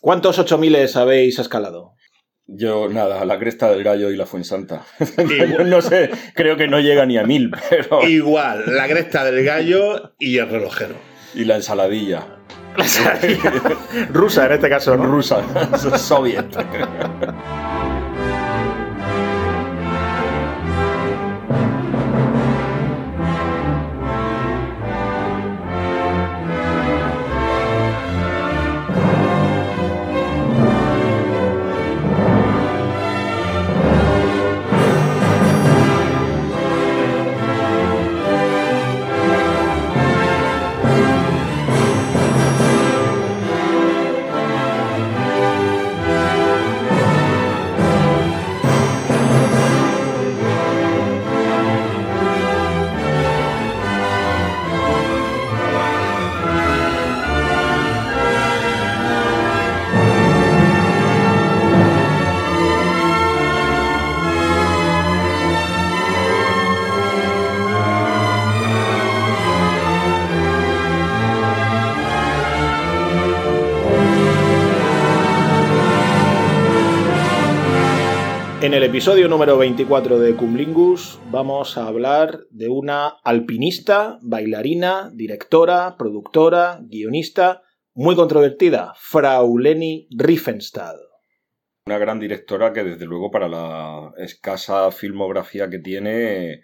¿Cuántos 8000 habéis escalado? Yo, nada, la cresta del gallo y la fuensanta. no sé, creo que no llega ni a mil, pero. Igual, la cresta del gallo y el relojero. Y la ensaladilla. La ensaladilla. Rusa en este caso, ¿no? Rusa, soviet. El episodio número 24 de Cumlingus vamos a hablar de una alpinista, bailarina, directora, productora, guionista muy controvertida, Frau Leni Riefenstahl. Una gran directora que desde luego para la escasa filmografía que tiene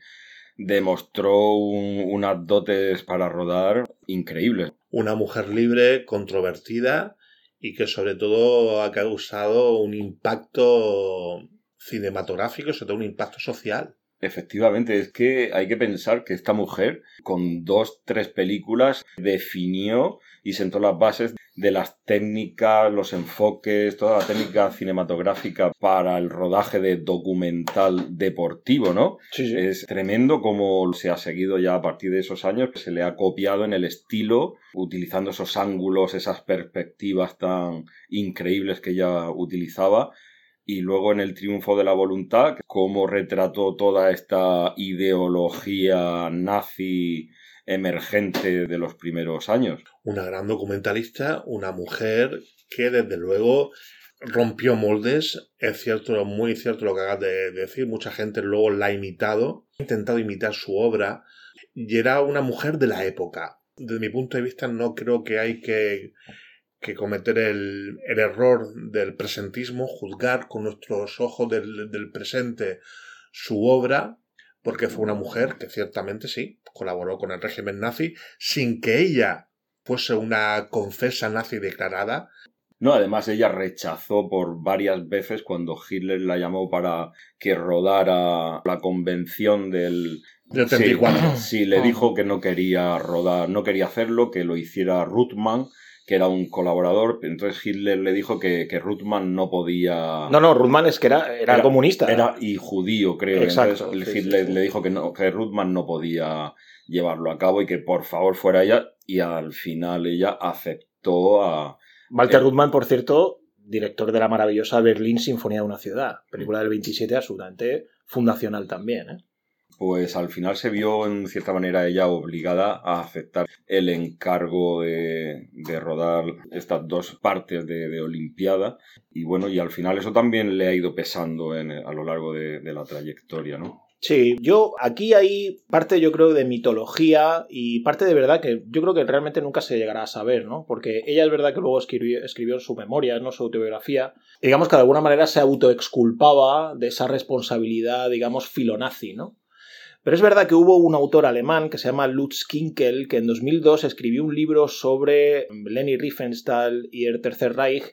demostró unas dotes para rodar increíbles. Una mujer libre, controvertida y que sobre todo ha causado un impacto cinematográfico sobre todo un impacto social. Efectivamente, es que hay que pensar que esta mujer, con dos, tres películas, definió y sentó las bases de las técnicas, los enfoques, toda la técnica cinematográfica para el rodaje de documental deportivo, ¿no? Sí, sí. Es tremendo como se ha seguido ya a partir de esos años, se le ha copiado en el estilo, utilizando esos ángulos, esas perspectivas tan increíbles que ella utilizaba y luego en el triunfo de la voluntad, cómo retrató toda esta ideología nazi emergente de los primeros años. Una gran documentalista, una mujer que desde luego rompió moldes, es cierto, muy cierto lo que acabas de decir, mucha gente luego la ha imitado, ha intentado imitar su obra y era una mujer de la época. Desde mi punto de vista no creo que hay que que cometer el, el, error del presentismo, juzgar con nuestros ojos del, del, presente su obra, porque fue una mujer que ciertamente sí, colaboró con el régimen nazi, sin que ella fuese una confesa nazi declarada. No, además ella rechazó por varias veces cuando Hitler la llamó para que rodara la convención del, del 34. Sí, sí, le dijo que no quería rodar, no quería hacerlo, que lo hiciera Ruthman, que era un colaborador, entonces Hitler le dijo que, que Ruthman no podía... No, no, Ruthman es que era, era, era comunista. Era y judío, creo. Exacto. Entonces sí, Hitler sí, sí. le dijo que, no, que Ruthman no podía llevarlo a cabo y que por favor fuera ella y al final ella aceptó a... Walter Eh, Ruthman, por cierto, director de la maravillosa Berlín Sinfonía de una ciudad, película del 27 absolutamente fundacional también, ¿eh? Pues al final se vio en cierta manera ella obligada a aceptar el encargo de, rodar estas dos partes de, Olimpiada y bueno, y al final eso también le ha ido pesando en, a lo largo de, de la trayectoria, ¿no? Sí, yo aquí hay parte yo creo de mitología y parte de verdad que yo creo que realmente nunca se llegará a saber, ¿no? Porque ella es verdad que luego escribió, escribió su memoria, no su autobiografía, digamos que de alguna manera se autoexculpaba de esa responsabilidad, digamos, filonazi, ¿no? Pero es verdad que hubo un autor alemán que se llama Lutz Kinkel que en 2002 escribió un libro sobre Leni Riefenstahl y el Tercer Reich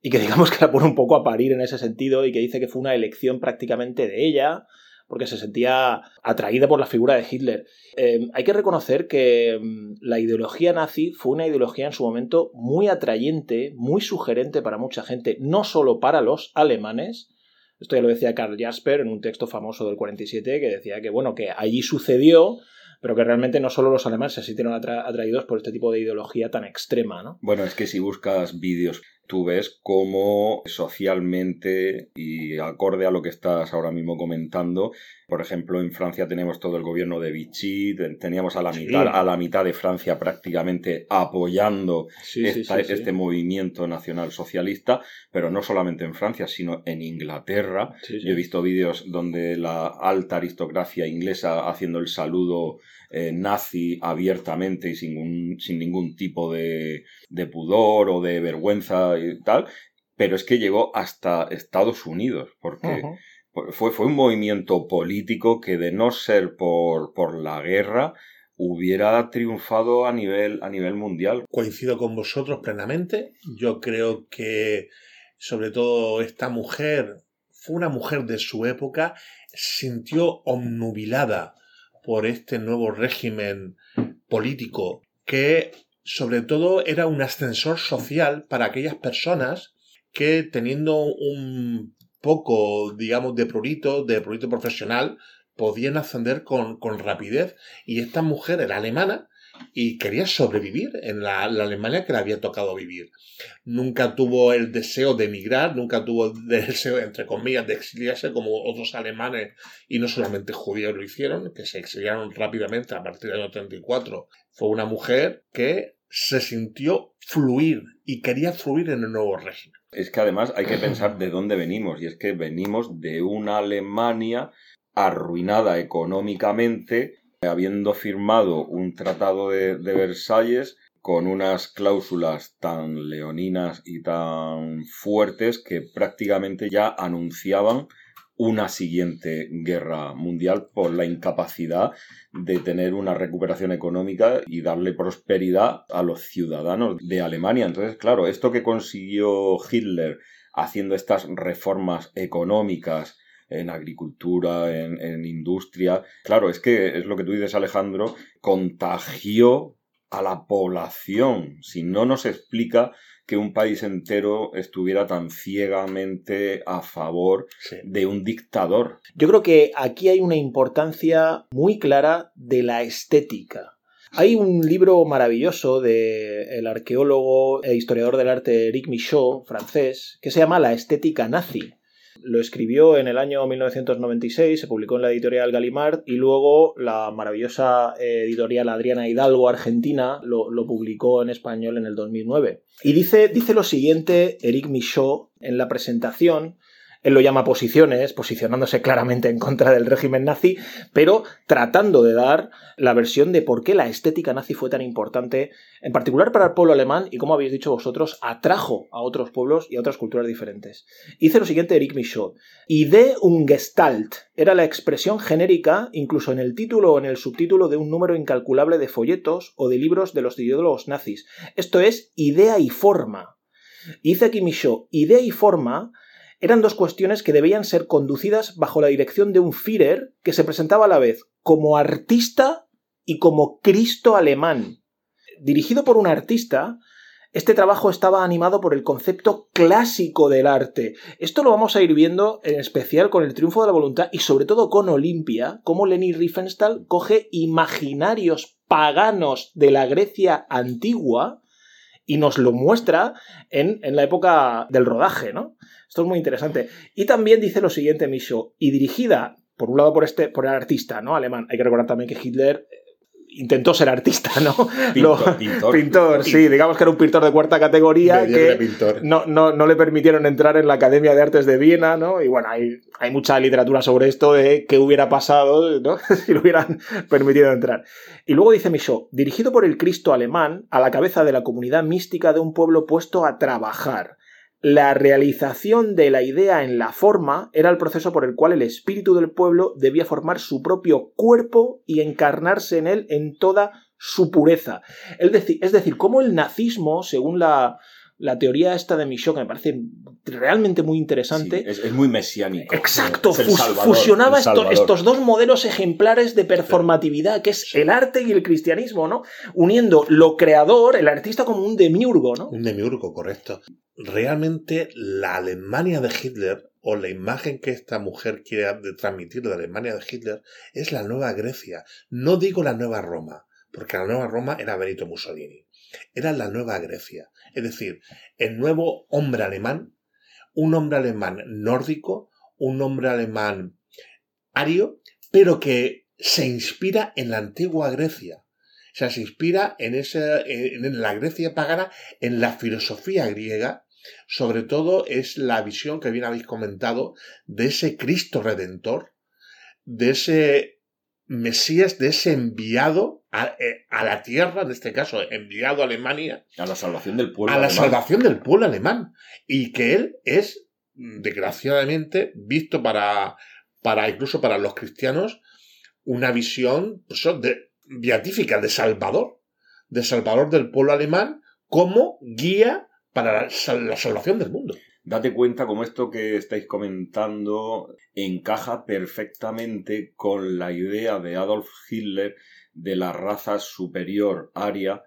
y que digamos que la pone un poco a parir en ese sentido y que dice que fue una elección prácticamente de ella porque se sentía atraída por la figura de Hitler. Eh, hay que reconocer que mm, la ideología nazi fue una ideología en su momento muy atrayente, muy sugerente para mucha gente, no solo para los alemanes, esto ya lo decía Karl Jasper en un texto famoso del 47 que decía que, bueno, que allí sucedió, pero que realmente no solo los alemanes se sintieron atra atraídos por este tipo de ideología tan extrema, ¿no? Bueno, es que si buscas vídeos tú ves cómo socialmente y acorde a lo que estás ahora mismo comentando, por ejemplo, en Francia tenemos todo el gobierno de Vichy, teníamos a la mitad, a la mitad de Francia prácticamente apoyando este movimiento nacional socialista, pero no solamente en Francia, sino en Inglaterra. Yo he visto vídeos donde la alta aristocracia inglesa haciendo el saludo eh, nazi abiertamente y sin, sin ningún tipo de, de pudor o de vergüenza y tal, pero es que llegó hasta Estados Unidos, porque fue, fue un movimiento político que de no ser por, por la guerra hubiera triunfado a nivel, a nivel mundial. Coincido con vosotros plenamente. Yo creo que sobre todo esta mujer fue una mujer de su época, sintió omnubilada por este nuevo régimen político que sobre todo era un ascensor social para aquellas personas que teniendo un poco, digamos, de prurito, de prurito profesional, podían ascender con, rapidez. Y esta mujer era alemana y quería sobrevivir en la, Alemania que le había tocado vivir. Nunca tuvo el deseo de emigrar, nunca tuvo el deseo, entre comillas, de exiliarse como otros alemanes y no solamente judíos lo hicieron, que se exiliaron rápidamente a partir del año 34. Fue una mujer que se sintió fluir y quería fluir en el nuevo régimen. Es que además hay que pensar de dónde venimos, y es que venimos de una Alemania arruinada económicamente, habiendo firmado un tratado de, Versalles con unas cláusulas tan leoninas y tan fuertes que prácticamente ya anunciaban una siguiente guerra mundial por la incapacidad de tener una recuperación económica y darle prosperidad a los ciudadanos de Alemania. Entonces, claro, esto que consiguió Hitler haciendo estas reformas económicas en agricultura, en, en industria, claro, es que es lo que tú dices, Alejandro, contagió a la población. Si no nos explica que un país entero estuviera tan ciegamente a favor de un dictador. Yo creo que aquí hay una importancia muy clara de la estética. Hay un libro maravilloso del arqueólogo e historiador del arte Eric Michaud, francés, que se llama La estética nazi. Lo escribió en el año 1996, se publicó en la editorial Gallimard y luego la maravillosa eh, editorial Adriana Hidalgo Argentina lo, publicó en español en el 2009. Y dice, dice lo siguiente Eric Michaud en la presentación él lo llama posiciones, posicionándose claramente en contra del régimen nazi, pero tratando de dar la versión de por qué la estética nazi fue tan importante, en particular para el pueblo alemán y, como habéis dicho vosotros, atrajo a otros pueblos y a otras culturas diferentes. Hice lo siguiente Eric Michaud. Idee un Gestalt era la expresión genérica, incluso en el título o en el subtítulo, de un número incalculable de folletos o de libros de los ideólogos nazis. Esto es idea y forma. Hice aquí Michaud, idea y forma eran dos cuestiones que debían ser conducidas bajo la dirección de un Führer que se presentaba a la vez como artista y como Cristo alemán. Dirigido por un artista, este trabajo estaba animado por el concepto clásico del arte. Esto lo vamos a ir viendo en especial con el triunfo de la voluntad y sobre todo con Olimpia, como Leni Riefenstahl coge imaginarios paganos de la Grecia antigua y nos lo muestra en, en la época del rodaje, ¿no? Esto es muy interesante. Y también dice lo siguiente, Micho, y dirigida, por un lado, por este, por el artista, ¿no? Alemán. Hay que recordar también que Hitler intentó ser artista, ¿no? Pintor, pintor, sí, digamos que era un pintor de cuarta categoría que no, no, no, le permitieron entrar en la Academia de Artes de Viena, ¿no? Y bueno, hay, hay mucha literatura sobre esto de qué hubiera pasado ¿no? si lo hubieran permitido entrar. Y luego dice Michaud, dirigido por el Cristo alemán a la cabeza de la comunidad mística de un pueblo puesto a trabajar la realización de la idea en la forma era el proceso por el cual el espíritu del pueblo debía formar su propio cuerpo y encarnarse en él en toda su pureza. Es decir, es decir cómo el nazismo, según la, teoría esta de Michaud, que me parece realmente muy interesante. es, muy mesiánico. Exacto, fusionaba estos dos modelos ejemplares de performatividad, que es el arte y el cristianismo, ¿no? Uniendo lo creador, el artista, como un demiurgo, ¿no? Un demiurgo, correcto realmente la Alemania de Hitler o la imagen que esta mujer quiere transmitir de la Alemania de Hitler es la nueva Grecia. No digo la nueva Roma, porque la nueva Roma era Benito Mussolini. Era la nueva Grecia. Es decir, el nuevo hombre alemán, un hombre alemán nórdico, un hombre alemán ario, pero que se inspira en la antigua Grecia. O sea, se inspira en, en la Grecia pagana, en la filosofía griega, sobre todo es la visión que bien habéis comentado de ese Cristo redentor, de ese Mesías, de ese enviado a, eh, la tierra, en este caso enviado a Alemania. A la salvación del pueblo alemán. A la salvación del pueblo alemán. Y que él es, desgraciadamente, visto para, para incluso para los cristianos, una visión pues, de, beatífica de Salvador, de Salvador del pueblo alemán, como guía para la, salvación del mundo. Date cuenta como esto que estáis comentando encaja perfectamente con la idea de Adolf Hitler de la raza superior aria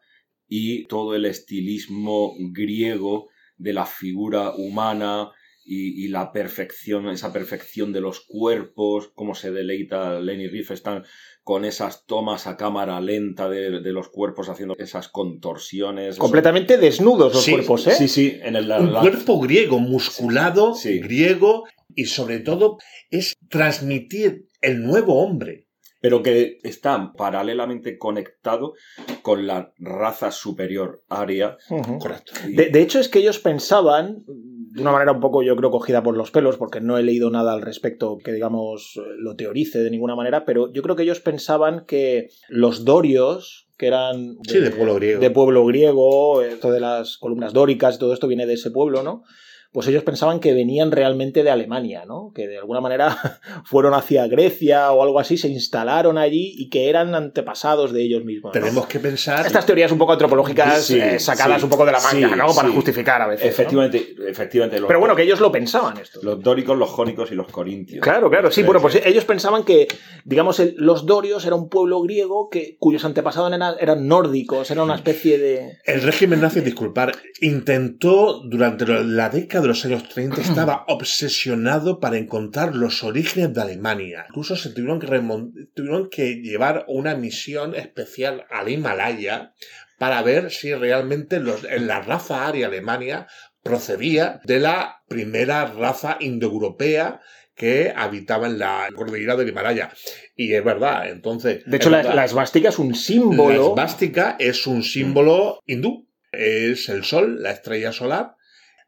y todo el estilismo griego de la figura humana y, la perfección, esa perfección de los cuerpos, cómo se deleita Lenny Riefenstahl con esas tomas a cámara lenta de, los cuerpos haciendo esas contorsiones. Completamente desnudos los cuerpos, ¿eh? Sí, sí. En el, Un cuerpo griego, musculado, griego, y sobre todo es transmitir el nuevo hombre pero que está paralelamente conectado con la raza superior aria. Correcto. De, hecho, es que ellos pensaban, de una manera un poco, yo creo, cogida por los pelos, porque no he leído nada al respecto que, digamos, lo teorice de ninguna manera, pero yo creo que ellos pensaban que los dorios, que eran de, pueblo griego, de pueblo griego, esto de las columnas dóricas, todo esto viene de ese pueblo, ¿no? Pues ellos pensaban que venían realmente de Alemania, ¿no? Que de alguna manera fueron hacia Grecia o algo así, se instalaron allí y que eran antepasados de ellos mismos. Tenemos que pensar. Estas teorías un poco antropológicas eh, sacadas un poco de la manga, ¿no? Para justificar a veces. Efectivamente, efectivamente. Pero bueno, que ellos lo pensaban esto. Los dóricos, los jónicos y los corintios. Claro, claro, sí, bueno, pues ellos pensaban que, digamos, los dorios era un pueblo griego que, cuyos antepasados eran, eran nórdicos, era una especie de. El régimen nazi, disculpar, intentó durante la década de los años 30 estaba obsesionado para encontrar los orígenes de Alemania. Incluso se tuvieron que, tuvieron que llevar una misión especial al Himalaya para ver si realmente los, en la raza aria Alemania procedía de la primera raza indoeuropea que habitaba en la cordillera del Himalaya. Y es verdad, entonces... De hecho, la, esvástica es un símbolo... La esvástica es un símbolo hindú es el Sol, la estrella solar.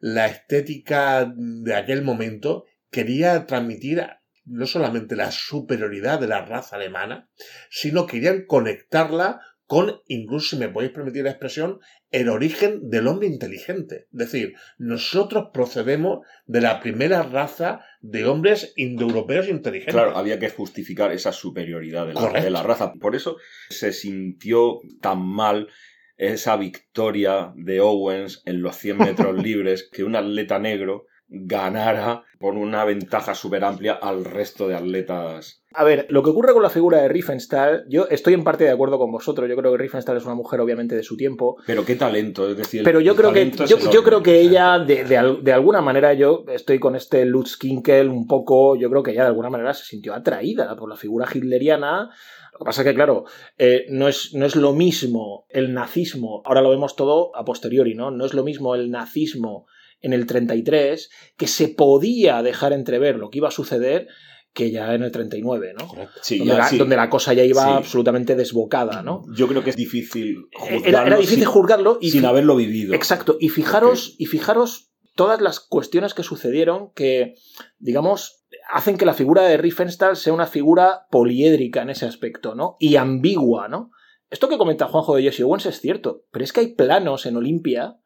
La estética de aquel momento quería transmitir no solamente la superioridad de la raza alemana, sino querían conectarla con, incluso si me podéis permitir la expresión, el origen del hombre inteligente. Es decir, nosotros procedemos de la primera raza de hombres indoeuropeos inteligentes. Claro, había que justificar esa superioridad de la, de la raza. Por eso se sintió tan mal esa victoria de Owens en los 100 metros libres, que un atleta negro ganara por una ventaja súper amplia al resto de atletas. A ver, lo que ocurre con la figura de Riefenstahl, yo estoy en parte de acuerdo con vosotros. Yo creo que Riefenstahl es una mujer, obviamente, de su tiempo. Pero qué talento, es decir. Pero yo creo que yo, creo que ella, de, de, alguna manera, yo estoy con este Lutz Kinkel un poco. Yo creo que ella de alguna manera se sintió atraída por la figura hitleriana lo que pasa es que, claro, eh, no, es, no es lo mismo el nazismo, ahora lo vemos todo a posteriori, ¿no? No es lo mismo el nazismo en el 33, que se podía dejar entrever lo que iba a suceder que ya en el 39, ¿no? Sí, donde, la, donde, la, cosa ya iba absolutamente desbocada, ¿no? Yo creo que es difícil juzgarlo. Era, difícil sin, juzgarlo y sin haberlo vivido. Exacto. Y fijaros, y fijaros todas las cuestiones que sucedieron que, digamos, hacen que la figura de Riefenstahl sea una figura poliédrica en ese aspecto, ¿no? Y ambigua, ¿no? Esto que comenta Juanjo de Jesse Owens es cierto, pero es que hay planos en Olimpia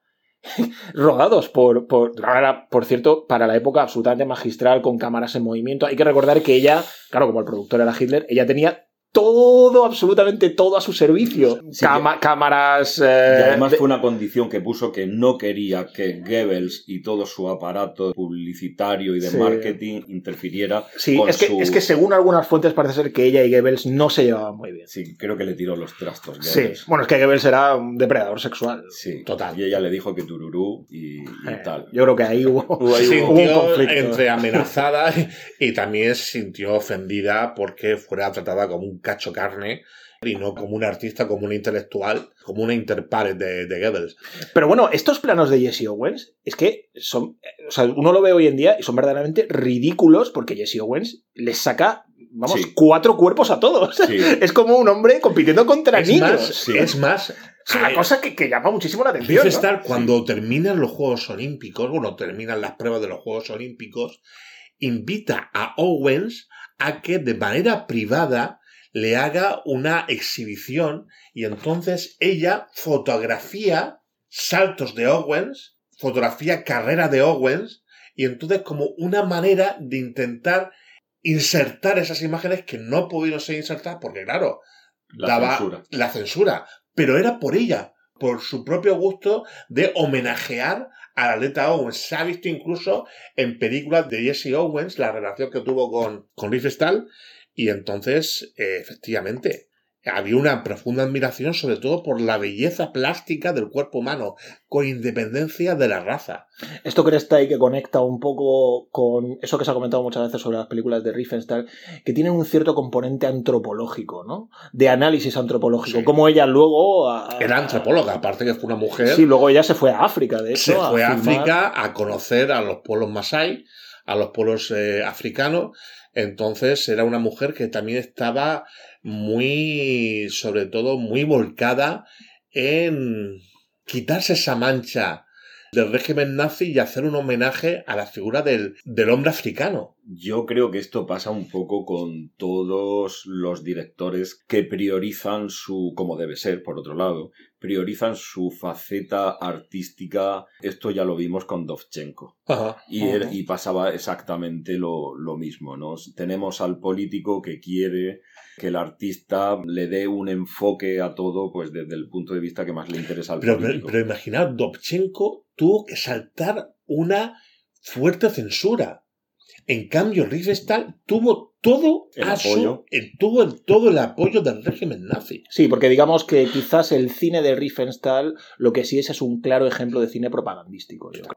rodados por, por, por cierto, para la época absolutamente magistral, con cámaras en movimiento. Hay que recordar que ella, claro, como el productor era Hitler, ella tenía todo, absolutamente todo a su servicio. cámaras. y además eh, fue una condición que puso que no quería que Goebbels y todo su aparato publicitario y de marketing interfiriera. Sí, es, que, es que según algunas fuentes parece ser que ella y Goebbels no se llevaban muy bien. Sí, creo que le tiró los trastos. Sí, bueno, es que Goebbels era un depredador sexual. Sí, total. Y ella le dijo que tururú y, eh, tal. Yo creo que ahí hubo, un conflicto. Entre amenazada y también se sintió ofendida porque fuera tratada como un cacho carne y no como un artista, como un intelectual, como una interpares de, de Goebbels. Pero bueno, estos planos de Jesse Owens es que son. O sea, uno lo ve hoy en día y son verdaderamente ridículos porque Jesse Owens les saca. Vamos, Sí. cuatro cuerpos a todos. Sí. Es como un hombre compitiendo contra Es niños. más, sí. es más, Es una cosa que, que llama muchísimo la atención. ¿no? Riefenstahl, cuando terminan los Juegos Olímpicos, bueno, terminan las pruebas de los Juegos Olímpicos, invita a Owens a que de manera privada le haga una exhibición y entonces ella fotografía saltos de Owens, fotografía carrera de Owens y entonces como una manera de intentar insertar esas imágenes que no pudieron ser insertadas porque claro, La daba censura. la censura, pero era por ella, por su propio gusto de homenajear al atleta Owens. Se ha visto incluso en películas de Jesse Owens la relación que tuvo con, con y entonces, eh, efectivamente, había una profunda admiración sobre todo por la belleza plástica del cuerpo humano, con independencia de la raza. Esto crees ahí que conecta un poco con eso que se ha comentado muchas veces sobre las películas de Riefenstahl, que tienen un cierto componente antropológico, ¿no? De análisis antropológico. Sí. Como ella luego. a- Era antropóloga, aparte que fue una mujer. Sí, luego ella se fue a África, de hecho. se fue a. África a conocer a los pueblos masái, a los pueblos eh, africanos. Entonces era una mujer que también estaba muy, sobre todo, muy volcada en quitarse esa mancha del régimen nazi y hacer un homenaje a la figura del, hombre africano. Yo creo que esto pasa un poco con todos los directores que priorizan su, como debe ser, por otro lado, priorizan su faceta artística. Esto ya lo vimos con Dovchenko. Y, era- y pasaba exactamente lo, lo mismo, ¿no? Tenemos al político que quiere que el artista le dé un enfoque a todo, pues desde el punto de vista que más le interesa al Pero, pero, político. pero imaginad, Dovchenko tuvo que saltar una fuerte censura. En cambio, Riefenstahl tuvo todo El apoyo. su, tuvo el- todo el apoyo del régimen nazi. Sí, porque digamos que quizás el cine de Riefenstahl lo que sí es es un claro ejemplo de cine propagandístico. yo creo.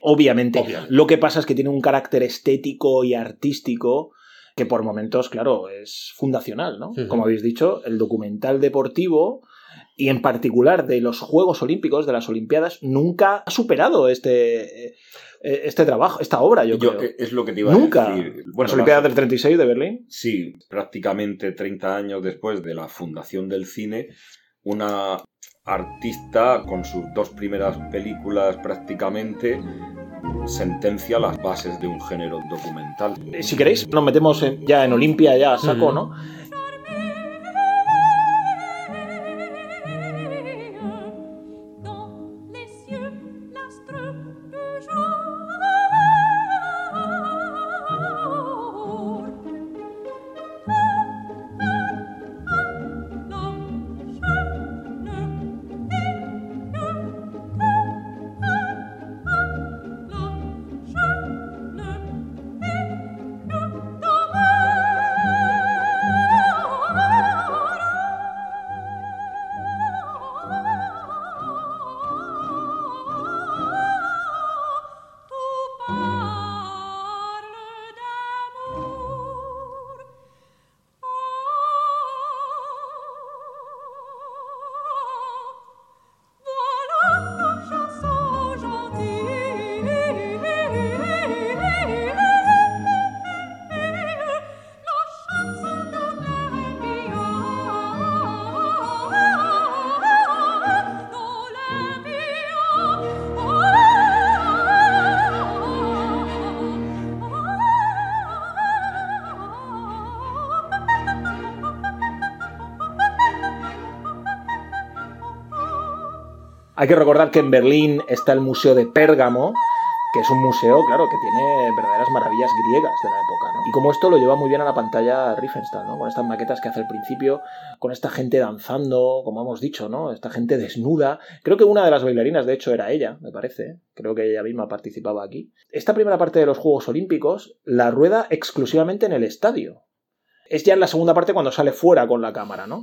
Obviamente. Obviamente. Lo que pasa es que tiene un carácter estético y artístico que por momentos, claro, es fundacional, ¿no? Como habéis dicho, el documental deportivo y en particular de los Juegos Olímpicos, de las Olimpiadas, nunca ha superado este, eh, este trabajo, esta obra, yo, Yo, creo. eh, es lo que te iba Nunca. a decir. las Olimpiadas del 36 de Berlín. Sí, prácticamente 30 años después de la fundación del cine, una artista con sus dos primeras películas prácticamente sentencia las bases de un género documental. Eh, Si queréis, nos metemos en- ya en Olimpia, ya a saco. ¿no? Hay que recordar que en Berlín está el Museo de Pérgamo, que es un museo, claro, que tiene verdaderas maravillas griegas de la época, ¿no? Y como esto lo lleva muy bien a la pantalla Riefenstahl, ¿no? Con estas maquetas que hace al principio, con esta gente danzando, como hemos dicho, ¿no? Esta gente desnuda. Creo que una de las bailarinas, de hecho, era ella, me parece. Creo que ella misma participaba aquí. Esta primera parte de los Juegos Olímpicos la rueda exclusivamente en el estadio. Es ya en la segunda parte cuando sale fuera con la cámara, ¿no?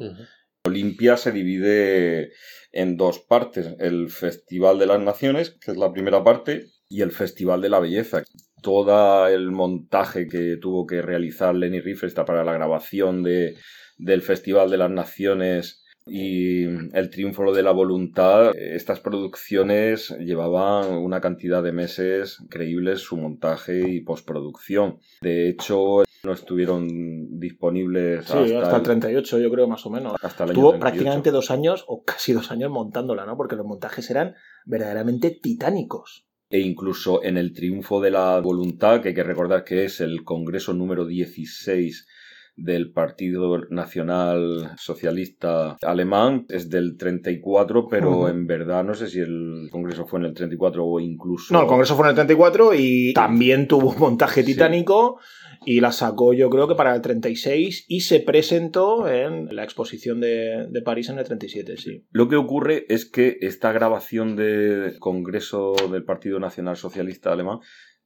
Olimpia se divide en dos partes, el Festival de las Naciones, que es la primera parte, y el Festival de la Belleza. Todo el montaje que tuvo que realizar Lenny Riefenstahl para la grabación de, del Festival de las Naciones y El Triunfo de la Voluntad, estas producciones llevaban una cantidad de meses increíbles su montaje y postproducción. De hecho, no estuvieron disponibles Sí, hasta, hasta, el el, 38 yo creo más o menos. hasta el Tuvo 38. prácticamente dos años o casi dos años montándola, ¿no? Porque los montajes eran verdaderamente titánicos. E incluso en el Triunfo de la Voluntad, que hay que recordar que es el Congreso número 16 del Partido Nacional Socialista Alemán, es del 34, pero en verdad no sé si el Congreso fue en el 34 o incluso... No, el Congreso fue en el 34 y también tuvo un montaje Sí. titánico y la sacó yo creo que para el 36 y se presentó en la exposición de, de París en el 37, sí. Lo que ocurre es que esta grabación del Congreso del Partido Nacional Socialista Alemán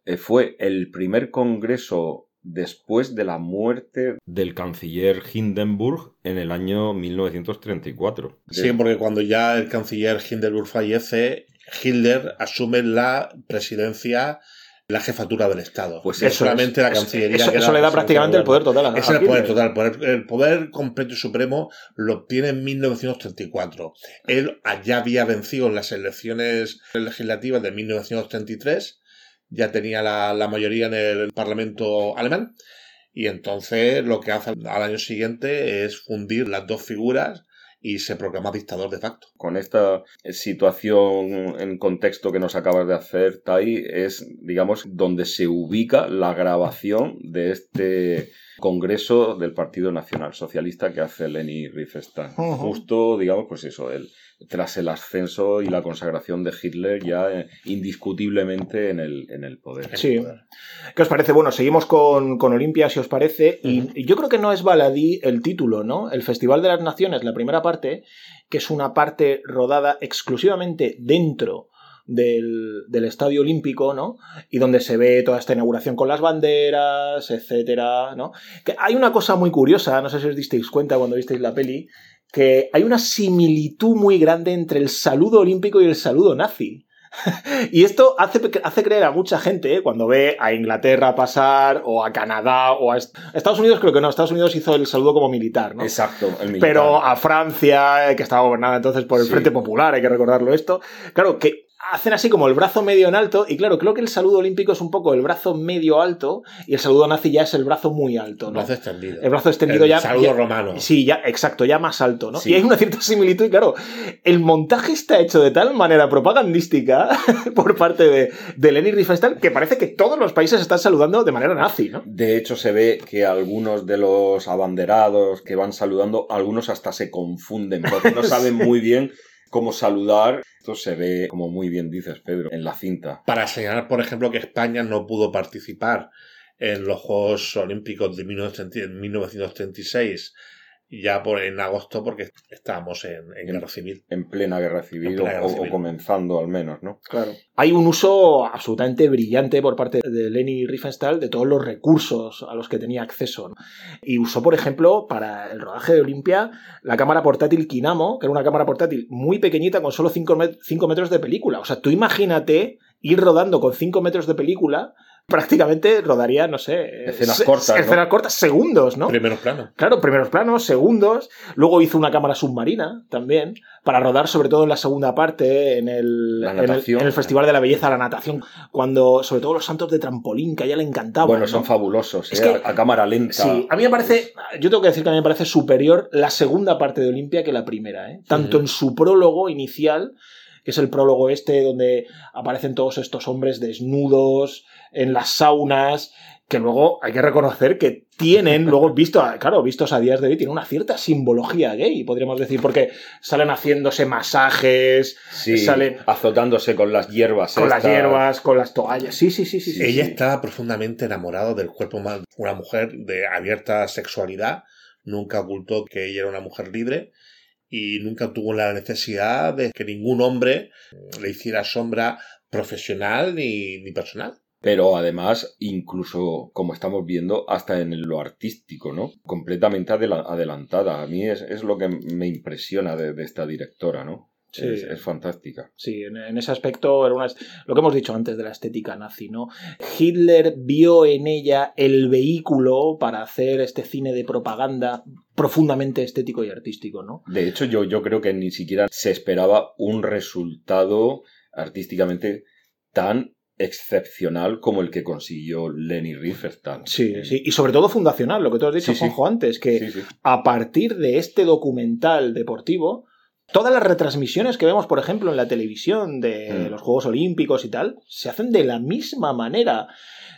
eh, fue el primer congreso después de la muerte del canciller Hindenburg en el año 1934. Sí, porque cuando ya el canciller Hindenburg fallece, Hitler asume la presidencia, la jefatura del Estado. Pues No eso solamente la Cancillería. Eso, que era eso le da prácticamente el poder total a Es el poder total. El poder, el poder completo y supremo lo obtiene en 1934. Él ya había vencido en las elecciones legislativas de 1933. Ya tenía la, la mayoría en el Parlamento alemán. Y entonces lo que hace al año siguiente es fundir las dos figuras y se proclama dictador de facto. con esta situación en contexto que nos acabas de hacer, Tai, es, digamos, donde se ubica la grabación de este Congreso del Partido Nacional Socialista que hace Leni Riefenstahl. Justo, digamos, pues eso, el, tras el ascenso y la consagración de Hitler ya eh, indiscutiblemente en el, en el poder. Sí. ¿Qué os parece? Bueno, seguimos con, con Olimpia, si os parece. Y, yo creo que no es baladí el título, ¿no? El Festival de las Naciones, la primera parte, que es una parte rodada exclusivamente dentro del, del Estadio Olímpico, ¿no? Y donde se ve toda esta inauguración con las banderas, etcétera, ¿no? Que hay una cosa muy curiosa, no sé si os disteis cuenta cuando visteis la peli, que hay una similitud muy grande entre el saludo olímpico y el saludo nazi. Y esto hace, hace creer a mucha gente, ¿eh? cuando ve a Inglaterra pasar, o a Canadá, o a Est- Estados Unidos, creo que no, Estados Unidos hizo el saludo como militar, ¿no? Exacto, el militar. Pero a Francia, eh, que estaba gobernada entonces por el Sí. Frente Popular, hay que recordarlo esto, claro, que hacen así como el brazo medio en alto, y claro, creo que el saludo olímpico es un poco el brazo medio alto, y el saludo nazi ya es el brazo muy alto, El ¿no? brazo extendido. El brazo extendido El ya. saludo ya- romano. Sí, ya, exacto, ya más alto, ¿no? Sí. Y hay una cierta similitud, y claro, el montaje está hecho de tal manera propagandística por parte de, de Leni Riefenstahl que parece que todos los países están saludando de manera nazi, ¿no? De hecho, se ve que algunos de los abanderados que van saludando, algunos hasta se confunden porque no saben muy bien cómo saludar. Esto se ve, como muy bien dices, Pedro, en la cinta. Para señalar, por ejemplo, que España no pudo participar en los Juegos Olímpicos de 1936 ya por, en agosto porque estábamos en, en guerra civil. En plena guerra civil, En plena guerra o, civil. o comenzando al menos, ¿no? Claro. Hay un uso absolutamente brillante por parte de Leni Riefenstahl de todos los recursos a los que tenía acceso. ¿no? Y usó, por ejemplo, para el rodaje de Olimpia, la cámara portátil Kinamo, que era una cámara portátil muy pequeñita con solo 5 metros de película. O sea, tú imagínate ir rodando con 5 metros de película, prácticamente rodaría, no sé, Escenas cortas, ¿no? Escenas cortas, segundos, ¿no? Primeros planos. Claro, primeros planos, segundos. Luego hizo una cámara submarina también, para rodar sobre todo en la segunda parte, en el, en el, natación. en el Festival de la Belleza, la natación, cuando sobre todo los santos de trampolín, que a ella le encantaban. bueno, ¿no? son fabulosos, Es ¿eh? que- a, cámara lenta. Sí, a mí me parece, yo tengo que decir que a mí me parece superior la segunda parte de Olimpia que la primera, ¿eh? Tanto en su prólogo inicial, que es el prólogo este donde aparecen todos estos hombres desnudos en las saunas, que luego hay que reconocer que tienen, luego visto, a- claro, vistos a días de hoy, tienen una cierta simbología gay, podríamos decir, porque salen haciéndose masajes, Sí, salen- azotándose con las hierbas. con las hierbas, con las toallas. Sí, sí, sí, sí. sí, Ella sí. estaba profundamente enamorada del cuerpo más una mujer de abierta sexualidad. Nunca ocultó que ella era una mujer libre y nunca tuvo la necesidad de que ningún hombre le hiciera sombra profesional ni, ni personal. Pero además, incluso, como estamos viendo, hasta en lo artístico, ¿no? Completamente adela- adelantada. A mí es, es lo que me impresiona de, de esta directora, ¿no? Sí. Es, es fantástica. Sí, en, en ese aspecto era una, lo que hemos dicho antes de la estética nazi, ¿no? Hitler vio en ella el vehículo para hacer este cine de propaganda profundamente estético y artístico, ¿no? De hecho, yo, yo creo que ni siquiera se esperaba un resultado artísticamente tan excepcional como el que consiguió Leni Riefenstahl. Sí, sí, y sobre todo fundacional, lo que tú has dicho, Sí, sí. Juanjo, antes, que sí. a partir de este documental deportivo, todas las retransmisiones que vemos, por ejemplo, en la televisión de Mm. los Juegos Olímpicos y tal, se hacen de la misma manera.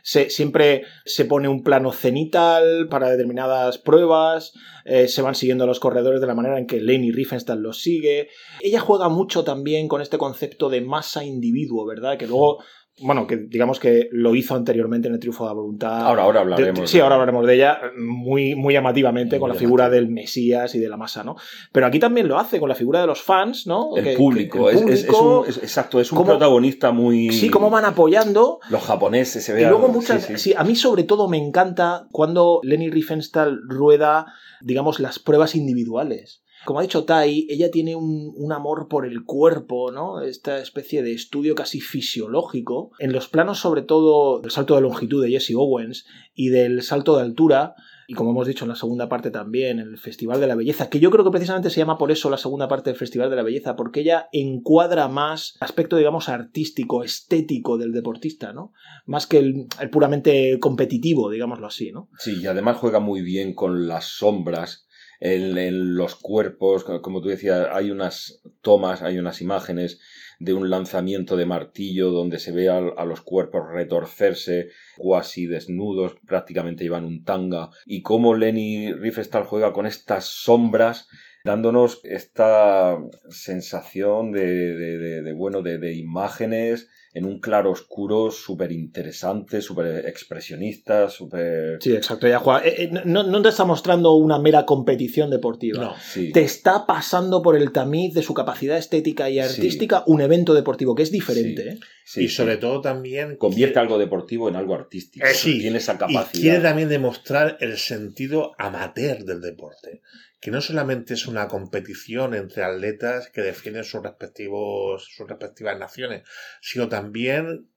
Se, siempre se pone un plano cenital para determinadas pruebas, eh, se van siguiendo los corredores de la manera en que Leni Riefenstahl los sigue. Ella juega mucho también con este concepto de masa individuo, ¿verdad? Que luego, bueno, que digamos que lo hizo anteriormente en el Triunfo de la Voluntad. Ahora, ahora De- hablaremos. sí, de- ahora hablaremos de ella muy, muy llamativamente Muy con la figura del Mesías y de la masa, ¿no? Pero aquí también lo hace con la figura de los fans, ¿no? El Que- que público, es- es- es público- un- es- exacto, es un protagonista muy... Sí, cómo van apoyando. Los japoneses se Y vean... luego muchas. sí, Sí, sí. a mí sobre todo me encanta cuando Lenny Riefenstahl rueda, digamos, las pruebas individuales. Como ha dicho Tai, ella tiene un, amor por el cuerpo, ¿no? Esta especie de estudio casi fisiológico. En los planos, sobre todo, del salto de longitud de Jesse Owens y del salto de altura, y como hemos dicho en la segunda parte también, el Festival de la Belleza, que yo creo que precisamente se llama por eso la segunda parte del Festival de la Belleza, porque ella encuadra más aspecto, digamos, artístico, estético del deportista, ¿no? Más que el, el puramente competitivo, digámoslo así, ¿no? Sí, y además juega muy bien con las sombras en, los cuerpos. Como tú decías, hay unas tomas, hay unas imágenes de un lanzamiento de martillo donde se ve a, los cuerpos retorcerse, cuasi desnudos, prácticamente llevan un tanga. Y cómo Lenny Riefenstahl juega con estas sombras dándonos esta sensación de, de- de- bueno de imágenes en un claro oscuro súper interesante, súper expresionista, súper... Sí, exacto. Ella juega. eh, eh, no, no te está mostrando una mera competición deportiva. No. Sí. Te está pasando por el tamiz de su capacidad estética y Sí. artística un evento deportivo, que es diferente. Sí. ¿eh? Sí, y sobre sí. todo también Convierte quiere- algo deportivo en algo artístico. Eh, sí. Tiene esa y capacidad. quiere también demostrar el sentido amateur del deporte que no solamente es una competición entre atletas que defienden sus respectivos sus respectivas naciones sino también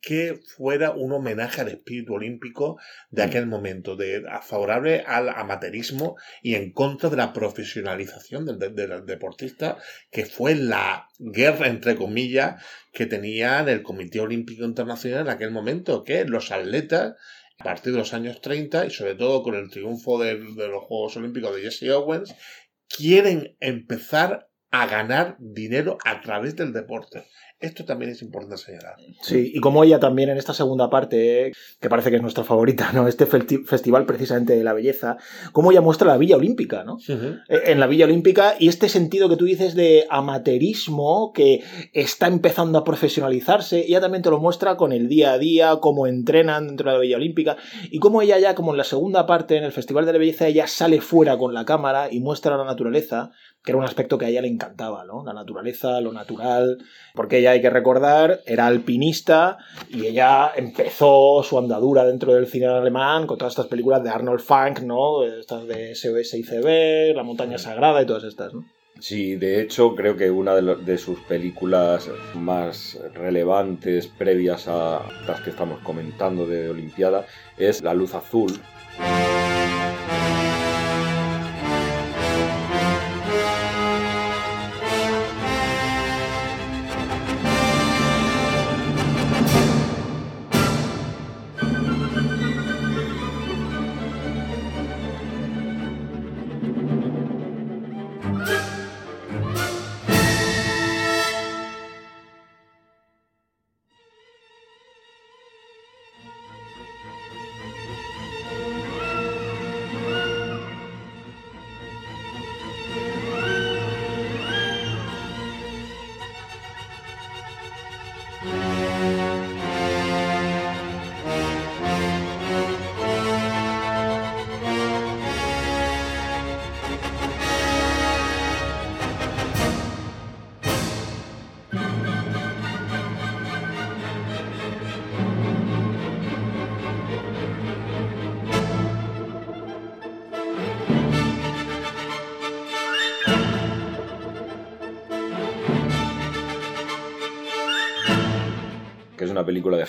que fuera un homenaje al espíritu olímpico de aquel momento de favorable al amateurismo y en contra de la profesionalización del, de- del deportista que fue la guerra entre comillas que tenían el Comité Olímpico Internacional en aquel momento, que los atletas, a partir de los años 30 y sobre todo con el triunfo de los Juegos Olímpicos de Jesse Owens, quieren empezar a ganar dinero a través del deporte. Esto también es importante señalar. Sí, y como ella también en esta segunda parte, eh, que parece que es nuestra favorita, ¿no? Este festi- festival precisamente de la belleza, como ella muestra la Villa Olímpica, ¿no? Eh, En la Villa Olímpica y este sentido que tú dices de amateurismo que está empezando a profesionalizarse, ella también te lo muestra con el día a día, cómo entrenan dentro de la Villa Olímpica y cómo ella ya, como en la segunda parte, en el Festival de la Belleza, ella sale fuera con la cámara y muestra la naturaleza, que era un aspecto que a ella le encantaba, ¿no? La naturaleza, lo natural, porque ella, hay que recordar, era alpinista y ella empezó su andadura dentro del cine alemán con todas estas películas de Arnold Funk, ¿no? Estas de SOS ICB, La montaña sagrada y todas estas, ¿no? Sí, de hecho creo que una de, sus películas más relevantes previas a las que estamos comentando de Olimpiada es La Luz Azul.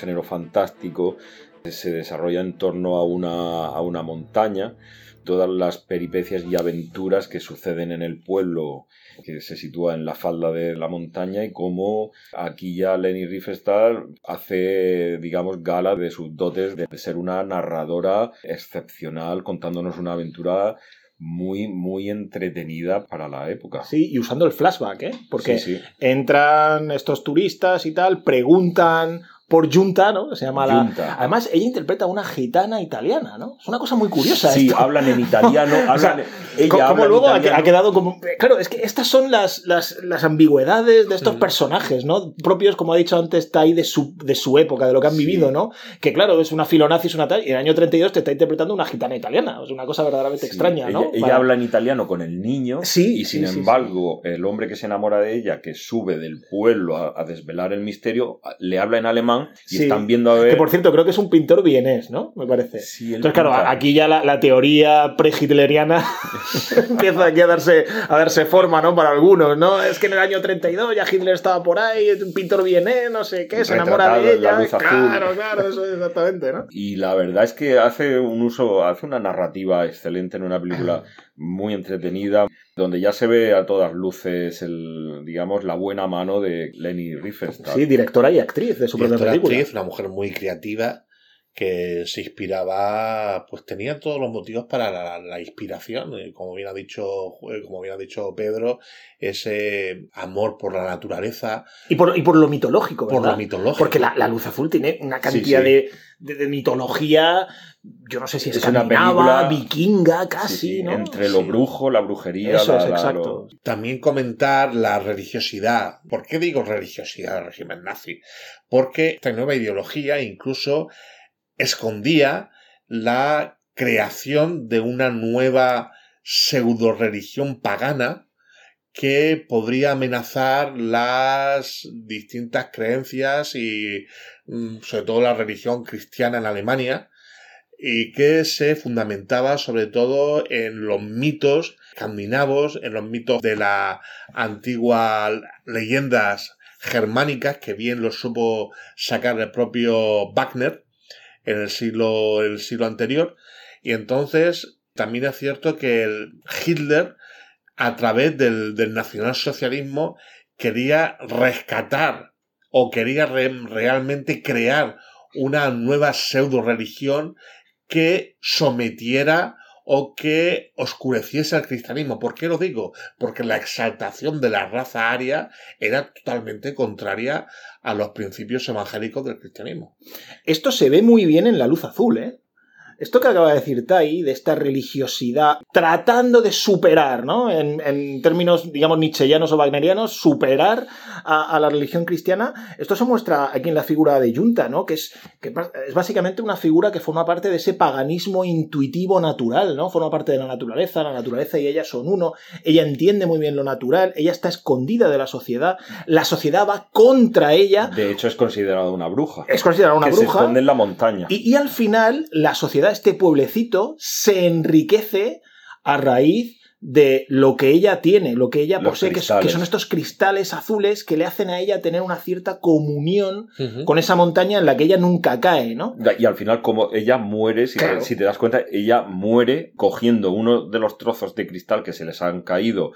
Género fantástico, se desarrolla en torno a una, a una montaña, todas las peripecias y aventuras que suceden en el pueblo que se sitúa en la falda de la montaña y cómo aquí ya Leni Riefenstahl hace, digamos, gala de sus dotes de ser una narradora excepcional contándonos una aventura muy, muy entretenida para la época. Sí, y usando el flashback, ¿eh? Porque Sí, sí. entran estos turistas y tal, preguntan por Junta, ¿no? Se llama la... Junta. Además, ella interpreta a una gitana italiana, ¿no? Es una cosa muy curiosa. Sí, esto. hablan en italiano, O sea, hablan, ella Co- habla como en luego ha, italiano. ha quedado como. Claro, es que estas son las, las, las ambigüedades de estos personajes, ¿no? Propios, como ha dicho antes, está ahí de su, de su época, de lo que han Sí. vivido, ¿no? Que claro, es una filonazi, es una tal, y en el año 32 te está interpretando una gitana italiana. Es una cosa verdaderamente Sí, extraña, ¿no? ella Para- habla en italiano con el niño Sí, y sin sí, sí, embargo el hombre que se enamora de ella, que sube del pueblo a, a desvelar el misterio, le habla en alemán y Sí. están viendo a ver... Que por cierto, creo que es un pintor vienés, ¿no? Me parece. Sí, Entonces, claro, pinta. aquí ya la, la teoría pre-hitleriana empieza aquí a darse, a darse forma, ¿no? Para algunos, ¿no? Es que en el año 32 ya Hitler estaba por ahí, un pintor vienés, no sé qué, se enamora de ella. Claro, claro, eso es exactamente, ¿no? Y la verdad es que hace un uso, hace una narrativa excelente en una película muy entretenida, donde ya se ve a todas luces el, digamos, la buena mano de Leni Riefenstahl. Sí, directora y actriz de su propia Directora, película. actriz, una mujer muy creativa que se inspiraba, pues tenía todos los motivos para la, la inspiración, como bien ha dicho, eh, como bien ha dicho Pedro, ese amor por la naturaleza, Y por, y por lo mitológico, por lo mitológico. Porque la, la luz azul tiene una cantidad sí. De, de- de mitología, yo no sé si Es una película- vikinga, casi, sí, ¿no? Entre lo brujo, la brujería, Eso la- es, la- exacto. lo- También comentar la religiosidad. ¿Por qué digo religiosidad del régimen nazi? Porque esta nueva ideología incluso escondía la creación de una nueva pseudo religión pagana que podría amenazar las distintas creencias y mm, sobre todo la religión cristiana en Alemania y que se fundamentaba sobre todo en los mitos escandinavos, en los mitos de la antigua leyendas germánicas que bien lo supo sacar el propio Wagner en el siglo, el siglo anterior. Y entonces también es cierto que el Hitler, a través del, del nacionalsocialismo, quería rescatar o quería re- realmente crear una nueva pseudo religión que sometiera o que oscureciese al cristianismo. ¿Por qué lo digo? Porque la exaltación de la raza aria era totalmente contraria a los principios evangélicos del cristianismo. Esto se ve muy bien en la luz azul, ¿eh? Esto que acaba de decir Tai, de esta religiosidad, tratando de superar, ¿no? En, en términos, digamos, nietzscheanos o wagnerianos, superar a, a la religión cristiana, esto se muestra aquí en la figura de Junta, ¿no? Que es, que es básicamente una figura que forma parte de ese paganismo intuitivo natural, ¿no? Forma parte de la naturaleza, la naturaleza y ella son uno, ella entiende muy bien lo natural, ella está escondida de la sociedad, la sociedad va contra ella, De hecho, es considerada una bruja. es considerada una que se bruja. esconde en la montaña. Y, y al final, la sociedad, este pueblecito, se enriquece a raíz de lo que ella tiene, lo que ella Los posee, que, son estos cristales azules que le hacen a ella tener una cierta comunión con esa montaña en la que ella nunca cae, ¿no? Y al final, como ella muere, si, Claro. te, si te das cuenta, ella muere cogiendo uno de los trozos de cristal que se les han caído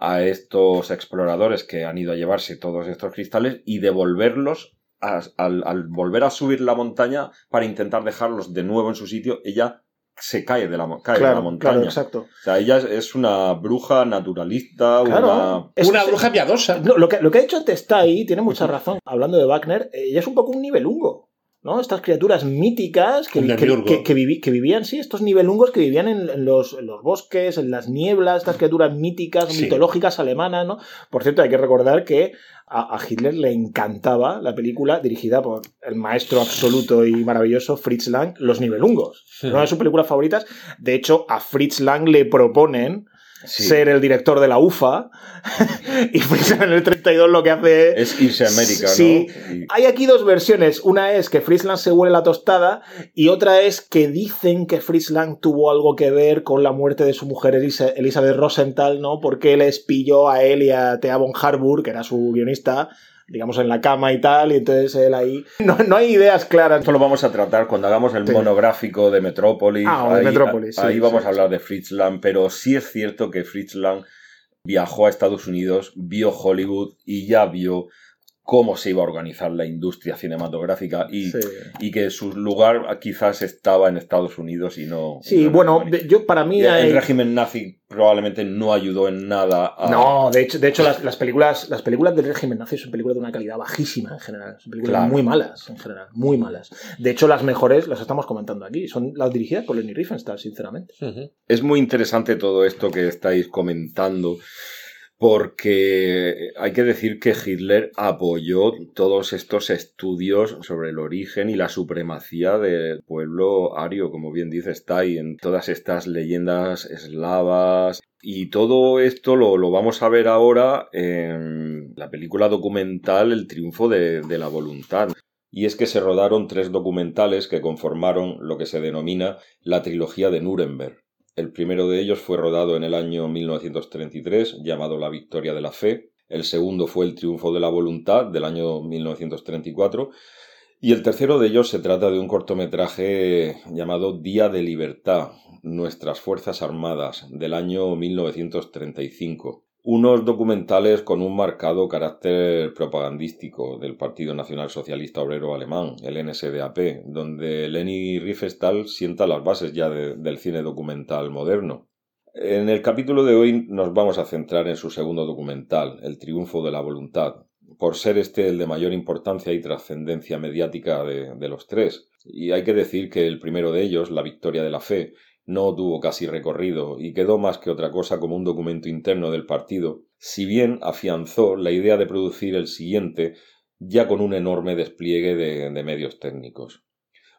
a estos exploradores que han ido a llevarse todos estos cristales y devolverlos a- al, al volver a subir la montaña para intentar dejarlos de nuevo en su sitio. Ella se cae de la, cae de la montaña. claro, exacto. o sea, ella es, una bruja naturalista, Claro. una... Es- una es- bruja piadosa. No, lo, que, lo que ha dicho antes Tai tiene mucha razón. Hablando de Wagner, ella es un poco un nivelungo. ¿no? Estas criaturas míticas que, que, que- que vivi- que vivían, sí, estos nivelungos que vivían en, en los, en los bosques, en las nieblas, estas criaturas míticas, Sí. mitológicas alemanas, ¿no? Por cierto, hay que recordar que a, a Hitler le encantaba la película dirigida por el maestro absoluto y maravilloso Fritz Lang, Los Nivelungos. Una de sus películas favoritas. De hecho, a Fritz Lang le proponen Sí. ser el director de la UFA y Lang en el 32 lo que hace Es irse a América, ¿no? Y- hay aquí dos versiones. Una es que Friesland se huele la tostada y otra es que dicen que Friesland tuvo algo que ver con la muerte de su mujer Elizabeth Rosenthal, ¿no? Porque les pilló a él y a Thea von Harburg, que era su guionista, digamos, en la cama y tal, y entonces él ahí... No, no hay ideas claras. Esto lo vamos a tratar cuando hagamos el Sí. monográfico de Metrópolis. Ah, o de ahí, Metrópolis, ahí sí, vamos a hablar de Fritz Lang, pero sí es cierto que Fritz Lang viajó a Estados Unidos, vio Hollywood y ya vio cómo se iba a organizar la industria cinematográfica y, Sí. y que su lugar quizás estaba en Estados Unidos y no. Sí, no en bueno, de- yo para mí... El hay- régimen nazi probablemente no ayudó en nada a. No, de hecho, de hecho las, las películas, las películas del régimen nazi son películas de una calidad bajísima en general. Son películas Claro. muy malas en general, muy malas. De hecho, las mejores las estamos comentando aquí. Son las dirigidas por Lenny Riefenstahl, sinceramente. Es muy interesante todo esto que estáis comentando, porque hay que decir que Hitler apoyó todos estos estudios sobre el origen y la supremacía del pueblo ario, como bien dice Stay, en todas estas leyendas eslavas. Y todo esto lo, lo vamos a ver ahora en la película documental El triunfo de, de la voluntad. Y es que se rodaron tres documentales que conformaron lo que se denomina la trilogía de Nuremberg. El primero de ellos fue rodado en el año 1933, llamado La Victoria de la Fe. El segundo fue El Triunfo de la Voluntad, del año 1934. Y el tercero de ellos se trata de un cortometraje llamado Día de Libertad, Nuestras Fuerzas Armadas, del año 1935. Unos documentales con un marcado carácter propagandístico del Partido Nacional Socialista Obrero Alemán, el NSDAP, donde Leni Riefenstahl sienta las bases ya de- del cine documental moderno. En el capítulo de hoy nos vamos a centrar en su segundo documental, El Triunfo de la Voluntad, por ser este el de mayor importancia y trascendencia mediática de, de los tres. Y hay que decir que el primero de ellos, La Victoria de la Fe, no tuvo casi recorrido y quedó más que otra cosa como un documento interno del partido, si bien afianzó la idea de producir el siguiente ya con un enorme despliegue de, medios técnicos.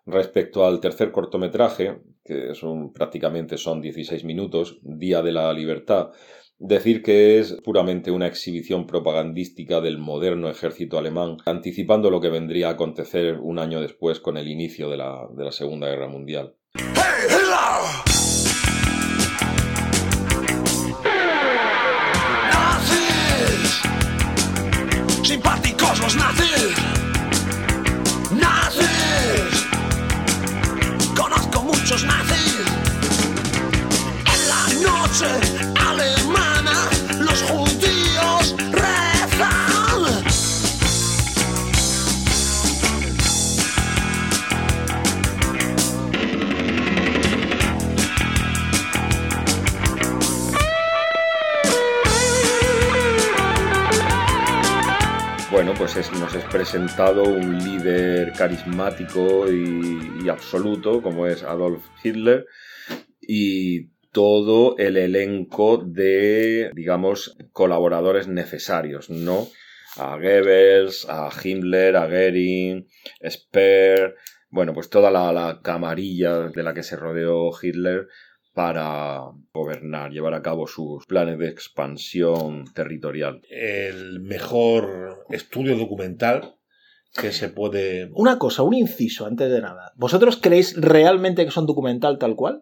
Respecto al tercer cortometraje, que son, prácticamente son 16 minutos, Día de la Libertad, decir que es puramente una exhibición propagandística del moderno ejército alemán, anticipando lo que vendría a acontecer un año después con el inicio de la, Segunda Guerra Mundial. Nazis, los nazis, conozco muchos nazis. En la noche pues es- nos es presentado un líder carismático y, absoluto como es Adolf Hitler y todo el elenco de, digamos, colaboradores necesarios, ¿no? A Goebbels, a Himmler, a Goering, Speer, bueno, pues toda la camarilla de la que se rodeó Hitler para gobernar, llevar a cabo sus planes de expansión territorial. El mejor estudio documental que se puede. Una cosa, un inciso antes de nada. ¿Vosotros creéis realmente que son documental tal cual?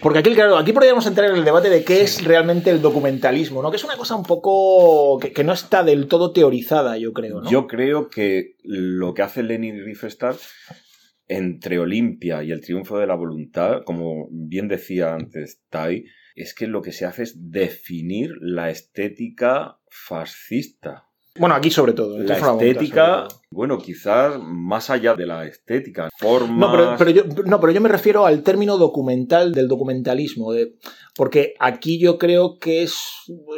Porque aquí, claro, aquí podríamos entrar en el debate de qué es realmente el documentalismo, ¿no? Que es una cosa un poco que, que no está del todo teorizada, yo creo, ¿no? Yo creo que lo que hace Lenin Riefenstahl entre Olimpia y el triunfo de la voluntad, como bien decía antes Tai, es que lo que se hace es definir la estética fascista. Bueno, aquí sobre todo. La estética, todo. bueno, quizás más allá de la estética, formas... No pero, pero yo, no, pero yo me refiero al término documental del documentalismo. de- porque aquí yo creo que es.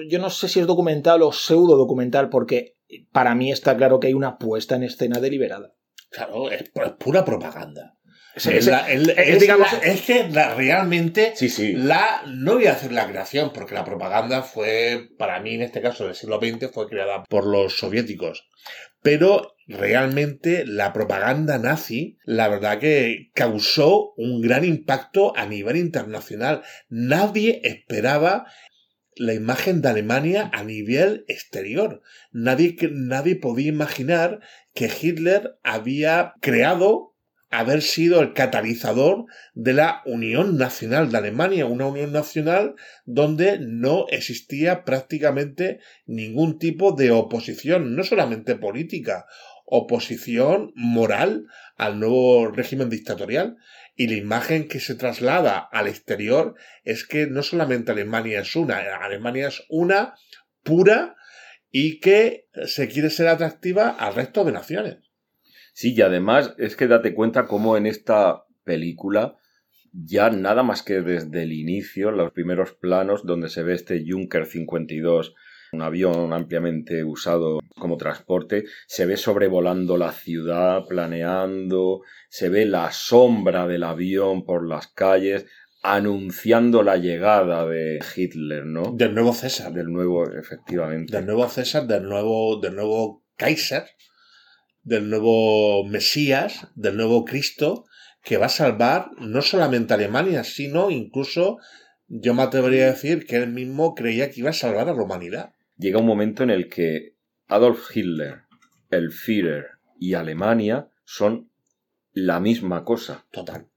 Yo no sé si es documental o pseudo documental, porque para mí está claro que hay una puesta en escena deliberada. Claro, es, pu- es pura propaganda. Es- Es, es- la- el- es, es digamos- la- es que la- realmente Sí, sí. la no voy a hacer la creación porque la propaganda fue para mí en este caso del siglo XX fue creada por los soviéticos pero realmente la propaganda nazi la verdad que causó un gran impacto a nivel internacional nadie esperaba la imagen de Alemania a nivel exterior nadie nadie podía imaginar que Hitler había creado haber sido el catalizador de la Unión Nacional de Alemania, una Unión Nacional donde no existía prácticamente ningún tipo de oposición, no solamente política, oposición moral al nuevo régimen dictatorial. Y la imagen que se traslada al exterior es que no solamente Alemania es una, Alemania es una pura y que se quiere ser atractiva al resto de naciones. Sí, y además es que date cuenta cómo en esta película ya nada más que desde el inicio, los primeros planos donde se ve este Junker 52, un avión ampliamente usado como transporte, se ve sobrevolando la ciudad, planeando, se ve la sombra del avión por las calles, anunciando la llegada de Hitler, ¿no? Del nuevo César. Del nuevo, efectivamente. Del nuevo César, del nuevo, del nuevo Kaiser, del nuevo Mesías, del nuevo Cristo, que va a salvar no solamente a Alemania, sino incluso, yo me atrevería a decir que él mismo creía que iba a salvar a la humanidad. Llega un momento en el que Adolf Hitler, el Führer y Alemania son la misma cosa. Total.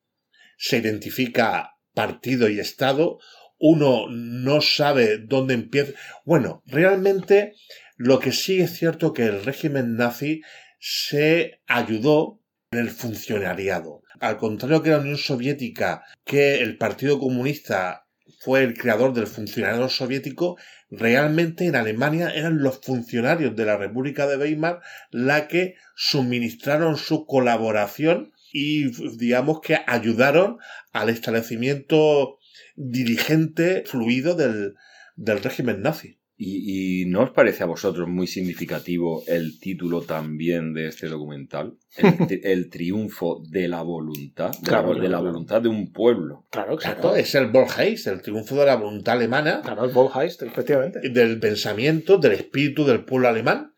Se identifica partido y Estado, uno no sabe dónde empieza. Bueno, realmente lo que sí es cierto que el régimen nazi se ayudó en el funcionariado. Al contrario que la Unión Soviética, que el Partido Comunista fue el creador del funcionariado soviético, realmente en Alemania eran los funcionarios de la República de Weimar la que suministraron su colaboración y digamos que ayudaron al establecimiento dirigente fluido del, del régimen nazi. ¿Y, y no os parece a vosotros muy significativo el título también de este documental? El, tri- el triunfo de la voluntad, de, Claro, la, de la claro. voluntad de un pueblo. Claro, Exacto, es el Volksheist, el triunfo de la voluntad alemana, Claro, el Volksheist, efectivamente. del pensamiento, del espíritu del pueblo alemán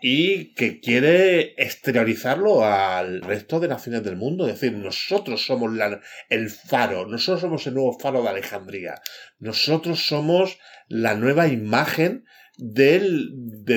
y que quiere exteriorizarlo al resto de naciones del mundo. Es decir, nosotros somos el faro, nosotros somos el nuevo faro de Alejandría, nosotros somos la nueva imagen de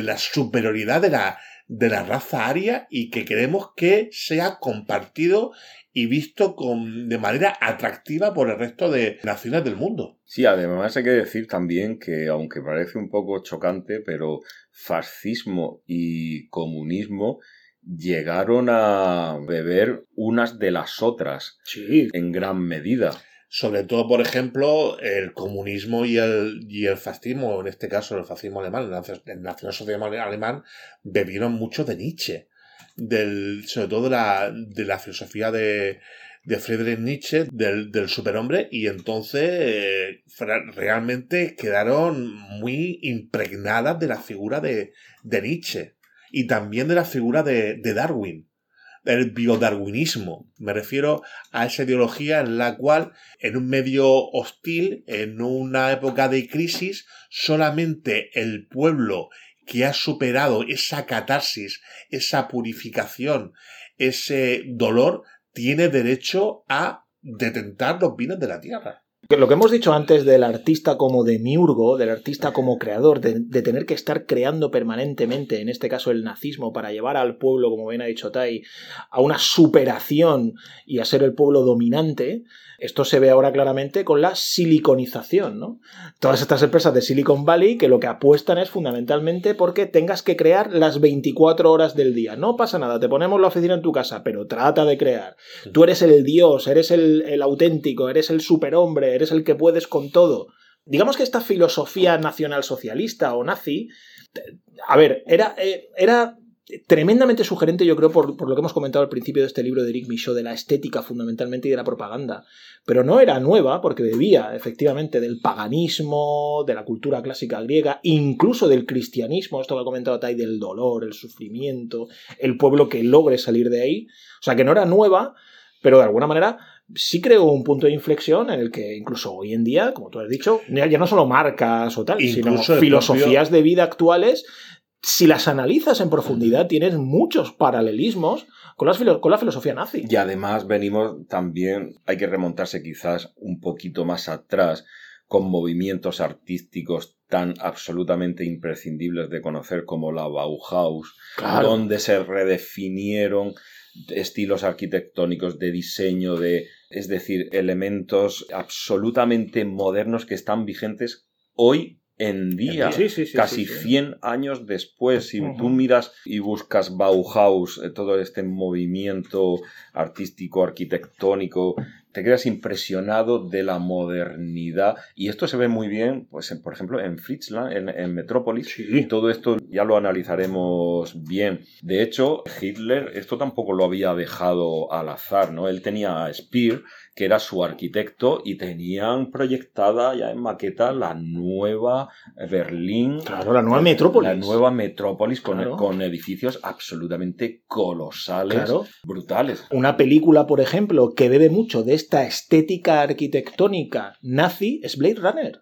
la superioridad de la, de la raza aria y que queremos que sea compartido y visto con, de manera atractiva por el resto de naciones del mundo. Sí, además hay que decir también que, aunque parece un poco chocante, pero fascismo y comunismo llegaron a beber unas de las otras Sí, en gran medida. Sobre todo, por ejemplo, el comunismo y el, y el fascismo, en este caso el fascismo alemán, el nacio- el nacionalsocialismo ale- alemán, bebieron mucho de Nietzsche, del, sobre todo de la, de la filosofía de, de Friedrich Nietzsche, del, del superhombre, y entonces eh, realmente quedaron muy impregnadas de la figura de, de Nietzsche y también de la figura de, de Darwin, del biodarwinismo. Me refiero a esa ideología en la cual en un medio hostil, en una época de crisis, solamente el pueblo que ha superado esa catarsis, esa purificación, ese dolor, tiene derecho a detentar los bienes de la tierra. Lo que hemos dicho antes del artista como demiurgo, del artista como creador, de, de tener que estar creando permanentemente, en este caso el nazismo, para llevar al pueblo, como bien ha dicho Tai, a una superación y a ser el pueblo dominante, esto se ve ahora claramente con la siliconización, ¿no? Todas estas empresas de Silicon Valley que lo que apuestan es fundamentalmente porque tengas que crear las 24 horas del día. No pasa nada, te ponemos la oficina en tu casa, pero trata de crear. Tú eres el dios, eres el, el auténtico, eres el superhombre, eres el que puedes con todo. Digamos que esta filosofía nacional socialista o nazi, a ver, era, eh, era tremendamente sugerente, yo creo, por, por lo que hemos comentado al principio de este libro de Eric Michaud, de la estética fundamentalmente y de la propaganda. Pero no era nueva porque bebía efectivamente del paganismo, de la cultura clásica griega, incluso del cristianismo, esto que ha comentado Tai, del dolor, el sufrimiento, el pueblo que logre salir de ahí. O sea, que no era nueva, pero de alguna manera sí creó un punto de inflexión en el que incluso hoy en día, como tú has dicho, ya, no solo marcas o tal, Incluso sino filosofías de vida actuales, si las analizas en profundidad, tienes muchos paralelismos con, las con la filosofía nazi. Y además venimos también, hay que remontarse quizás un poquito más atrás, con movimientos artísticos tan absolutamente imprescindibles de conocer como la Bauhaus, Claro. donde se redefinieron estilos arquitectónicos de diseño de es decir elementos absolutamente modernos que están vigentes hoy en día Sí, sí, sí, casi sí, sí. 100 años después si tú miras y buscas Bauhaus eh, todo este movimiento artístico arquitectónico te quedas impresionado de la modernidad y esto se ve muy bien pues en- por ejemplo en Fritzland en, en Metrópolis Sí. todo esto ya lo analizaremos bien. De hecho, Hitler esto tampoco lo había dejado al azar, ¿no? Él tenía a Speer, que era su arquitecto, y tenían proyectada ya en maqueta la nueva Berlín. Claro, la nueva metrópolis. La nueva metrópolis con, Claro. con edificios absolutamente colosales, Claro. brutales. Una película, por ejemplo, que bebe mucho de esta estética arquitectónica nazi es Blade Runner.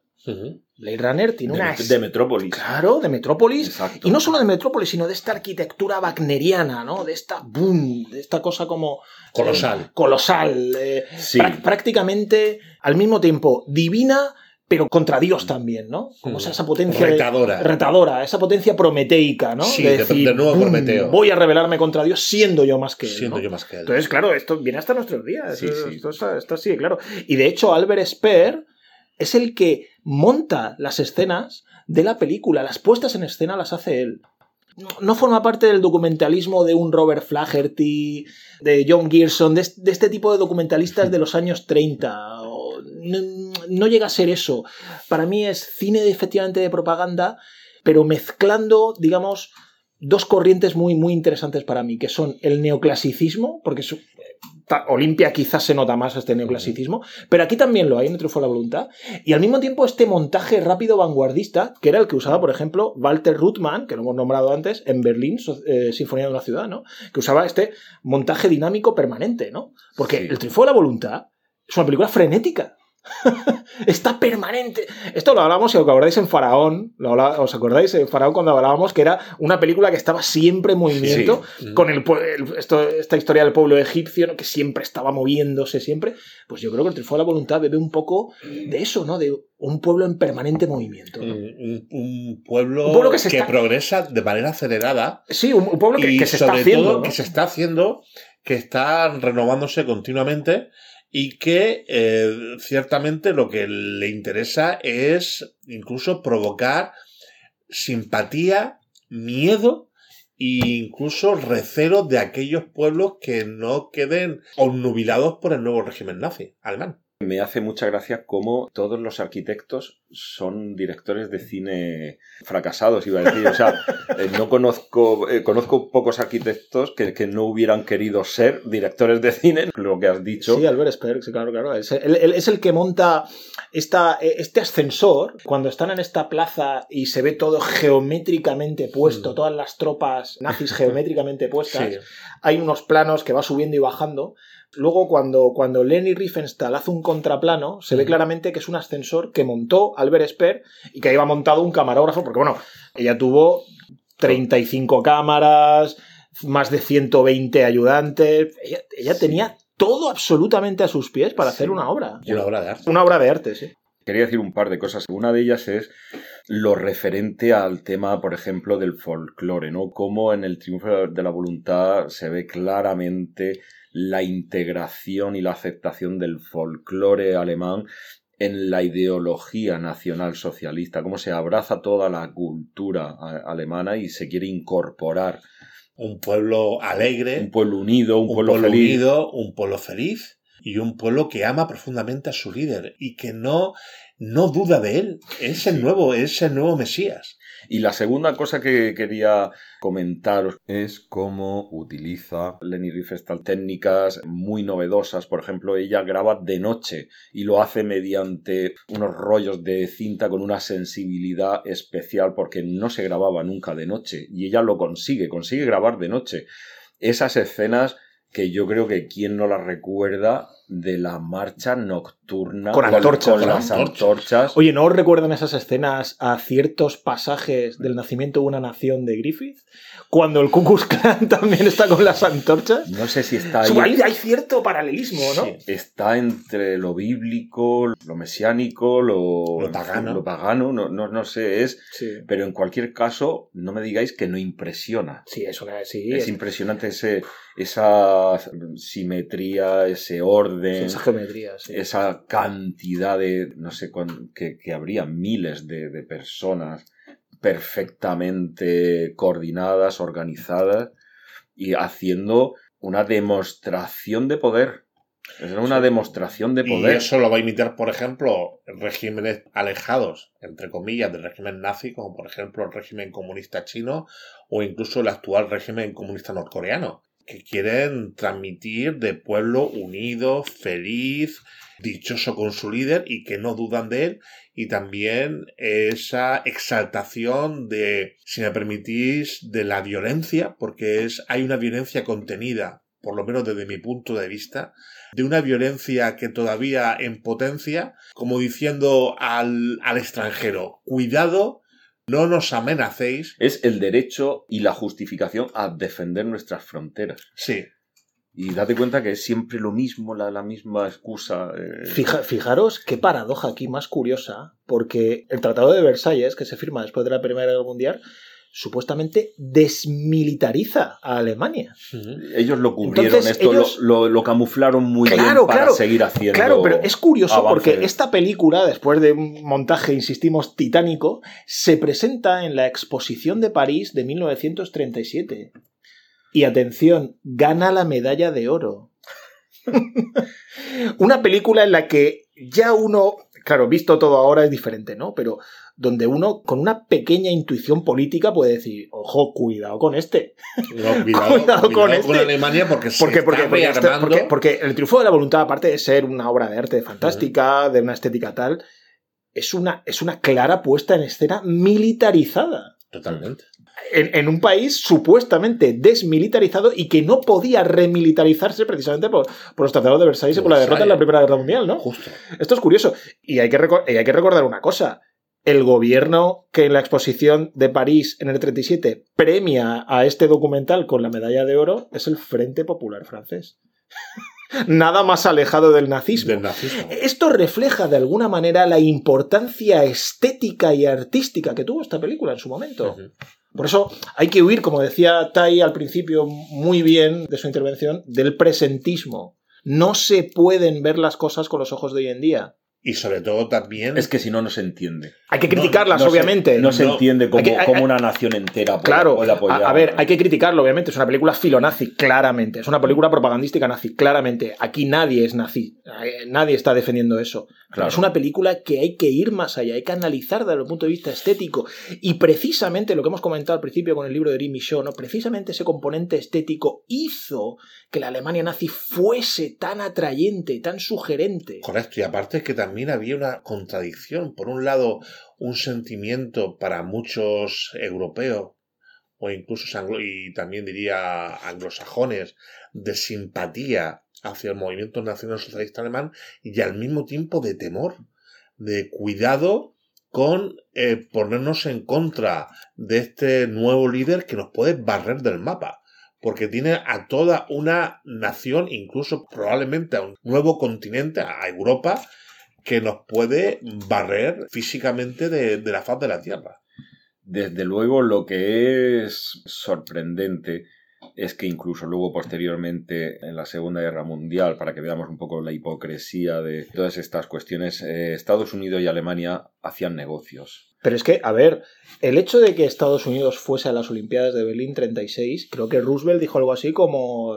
Blade Runner tiene De, una... de metrópolis. Claro, de Metrópolis. Exacto. Y no solo de Metrópolis, sino de esta arquitectura wagneriana, ¿no? De esta boom, de esta cosa como... Colosal. eh, colosal. eh, Sí. prá- prácticamente al mismo tiempo divina, pero contra Dios también, ¿no? Como Mm. esa, potencia... de- Retadora. retadora, esa potencia prometeica, ¿no? Sí, de- de nuevo "Bum, Prometeo". Voy a rebelarme contra Dios siendo yo más que él. Siendo ¿no? yo más que él. Entonces, claro, esto viene hasta nuestros días. Sí, esto, sí. esto está, está así, claro. Y de hecho, Albert Speer es el que monta las escenas de la película. Las puestas en escena las hace él. No, forma parte del documentalismo de un Robert Flaherty, de John Gerson, de, es- de este tipo de documentalistas de los años 30. o- no, no llega a ser eso. Para mí es cine efectivamente de propaganda, pero mezclando, digamos, dos corrientes muy, muy interesantes para mí, que son el neoclasicismo, porque Olimpia quizás se nota más este neoclasicismo, pero aquí también lo hay en el Triunfo de la Voluntad, y al mismo tiempo este montaje rápido vanguardista, que era el que usaba, por ejemplo, Walter Ruttmann, que lo hemos nombrado antes, en Berlín, eh, Sinfonía de una ciudad, ¿no? Que usaba este montaje dinámico permanente, ¿no? Porque Sí. el Triunfo de la Voluntad es una película frenética. Está permanente. Esto lo hablamos, si os acordáis, en Faraón. Lo ¿Os acordáis en Faraón cuando hablábamos que era una película que estaba siempre en movimiento? Sí. Con el, esto- esta historia del pueblo egipcio, ¿no? que siempre estaba moviéndose, siempre. Pues yo creo que el Triunfo de la Voluntad bebe un poco de eso, ¿no? De un pueblo en permanente movimiento. ¿no? Un, pueblo, Un pueblo que que, se está- progresa de manera acelerada Sí, un, un pueblo que, se está haciendo. todo ¿no? que se está haciendo, que está renovándose continuamente y que eh, ciertamente lo que le interesa es incluso provocar simpatía, miedo e incluso recelo de aquellos pueblos que no queden obnubilados por el nuevo régimen nazi alemán. Me hace mucha gracia cómo todos los arquitectos son directores de cine fracasados, iba a decir. O sea, eh, no conozco, eh, conozco pocos arquitectos que, que no hubieran querido ser directores de cine, lo que has dicho. Sí, Albert Speer, sí, claro, claro. Es, el que monta esta, este ascensor. Cuando están en esta plaza y se ve todo geométricamente puesto, Mm. todas las tropas nazis geométricamente puestas, Sí. hay unos planos que va subiendo y bajando. Luego, cuando, cuando Leni Riefenstahl hace un contraplano, se ve claramente que es un ascensor que montó Albert Speer y que iba montado un camarógrafo, porque bueno, ella tuvo 35 cámaras, más de 120 ayudantes. Ella, ella tenía todo absolutamente a sus pies para Sí. hacer una obra. Una obra de arte. Una obra de arte, sí. Quería decir un par de cosas. Una de ellas es lo referente al tema, por ejemplo, del folclore, ¿no? Cómo en el triunfo de la voluntad se ve claramente la integración y la aceptación del folclore alemán en la ideología nacional socialista, cómo se abraza toda la cultura alemana y se quiere incorporar Un pueblo alegre, un pueblo unido, un, un pueblo, pueblo feliz. unido, un pueblo feliz y un pueblo que ama profundamente a su líder y que no, no duda de él. Es el nuevo, es el nuevo Mesías. Y la segunda cosa que quería comentaros es cómo utiliza Leni Riefenstahl técnicas muy novedosas. Por ejemplo, ella graba de noche y lo hace mediante unos rollos de cinta con una sensibilidad especial porque no se grababa nunca de noche y ella lo consigue, consigue grabar de noche. Esas escenas que yo creo que quien no las recuerda de la marcha nocturna Con antorchas, con con las antorchas. Oye, ¿no os recuerdan esas escenas a ciertos pasajes del nacimiento de una nación de Griffith? Cuando el Ku Klux Klan también está con las antorchas. No sé si está ahí. Hay, hay cierto paralelismo, ¿no? Sí. Está entre lo bíblico, lo mesiánico, lo, Lo pagano. lo pagano, no, no, no sé, es. Sí. Pero en cualquier caso, no me digáis que no impresiona. Sí, es una. Sí, es es- impresionante ese, esa simetría, ese orden, esa geometría, sí. esa cantidad de, no sé, que, que habría miles de, de personas perfectamente coordinadas, organizadas y haciendo una demostración de poder. Es una Sí. demostración de Y poder. eso lo va a imitar, por ejemplo, regímenes alejados, entre comillas, del régimen nazi, como por ejemplo el régimen comunista chino o incluso el actual régimen comunista norcoreano, que quieren transmitir de pueblo unido, feliz, dichoso con su líder y que no dudan de él, y también esa exaltación de, si me permitís, de la violencia, porque es, hay una violencia contenida, por lo menos desde mi punto de vista, de una violencia que todavía en potencia, como diciendo al, al extranjero, cuidado, no nos amenacéis. Es el derecho y la justificación a defender nuestras fronteras. Sí, Y date cuenta que es siempre lo mismo, la, la misma excusa. eh, Fija- fijaros qué paradoja aquí más curiosa, porque el Tratado de Versalles, que se firma después de la Primera Guerra Mundial, supuestamente desmilitariza a Alemania. Ellos lo cubrieron, Entonces, esto ellos- lo, lo- lo camuflaron muy Claro, bien para claro. seguir haciendo. Claro, pero es curioso porque esta película, después de un montaje, insistimos, titánico, se presenta en la Exposición de París de 1937. Y atención, gana la medalla de oro. Una película en la que ya uno, claro, visto todo ahora es diferente, ¿no? Pero donde uno con una pequeña intuición política puede decir, ojo, cuidado con este. No, cuidado, Cuidado con con, este. Alemania porque se Porque, porque, está porque, este- porque- porque el triunfo de la voluntad, aparte de ser una obra de arte fantástica, de una estética tal, es una, es una clara puesta en escena militarizada. Totalmente. En, en un país supuestamente desmilitarizado y que no podía remilitarizarse precisamente por, por los tratados de Versalles y por la derrota en la Primera Guerra Mundial, ¿no? Justo. Esto es curioso. Y hay que, y hay que recordar una cosa. El gobierno que en la exposición de París en el 37 premia a este documental con la medalla de oro es el Frente Popular francés. Nada más alejado del nazismo. Del nazismo. Esto refleja de alguna manera la importancia estética y artística que tuvo esta película en su momento. Por eso hay que huir, como decía Tai al principio muy bien de su intervención, del presentismo. No se pueden ver las cosas con los ojos de hoy en día. Y sobre todo también. Es que si no, no se entiende. Hay que No, criticarlas, No se- obviamente. no se No. entiende cómo, que- hay- cómo una nación entera puede, Claro, puede apoyar. a, a ver, hay que criticarlo, obviamente. Es una película filonazi, claramente. Es una película propagandística nazi, claramente. Aquí nadie es nazi. Eh, Nadie está defendiendo eso. Claro. Es una película que hay que ir más allá, hay que analizar desde el punto de vista estético. Y precisamente lo que hemos comentado al principio con el libro de Rimi Shaw, ¿no? precisamente ese componente estético hizo que la Alemania nazi fuese tan atrayente, tan sugerente. Correcto, y aparte es que también había una contradicción. Por un lado, un sentimiento para muchos europeos, o incluso y también diría anglosajones, de simpatía hacia el movimiento nacional socialista alemán y al mismo tiempo de temor, de cuidado con eh, ponernos en contra de este nuevo líder que nos puede barrer del mapa porque tiene a toda una nación, incluso probablemente a un nuevo continente, a Europa, que nos puede barrer físicamente de, de la faz de la Tierra. Desde luego, lo que es sorprendente es que incluso luego posteriormente en la Segunda Guerra Mundial, para que veamos un poco la hipocresía de todas estas cuestiones, eh, Estados Unidos y Alemania hacían negocios. Pero es que, a ver, el hecho de que Estados Unidos fuese a las Olimpiadas de Berlín 36, creo que Roosevelt dijo algo así como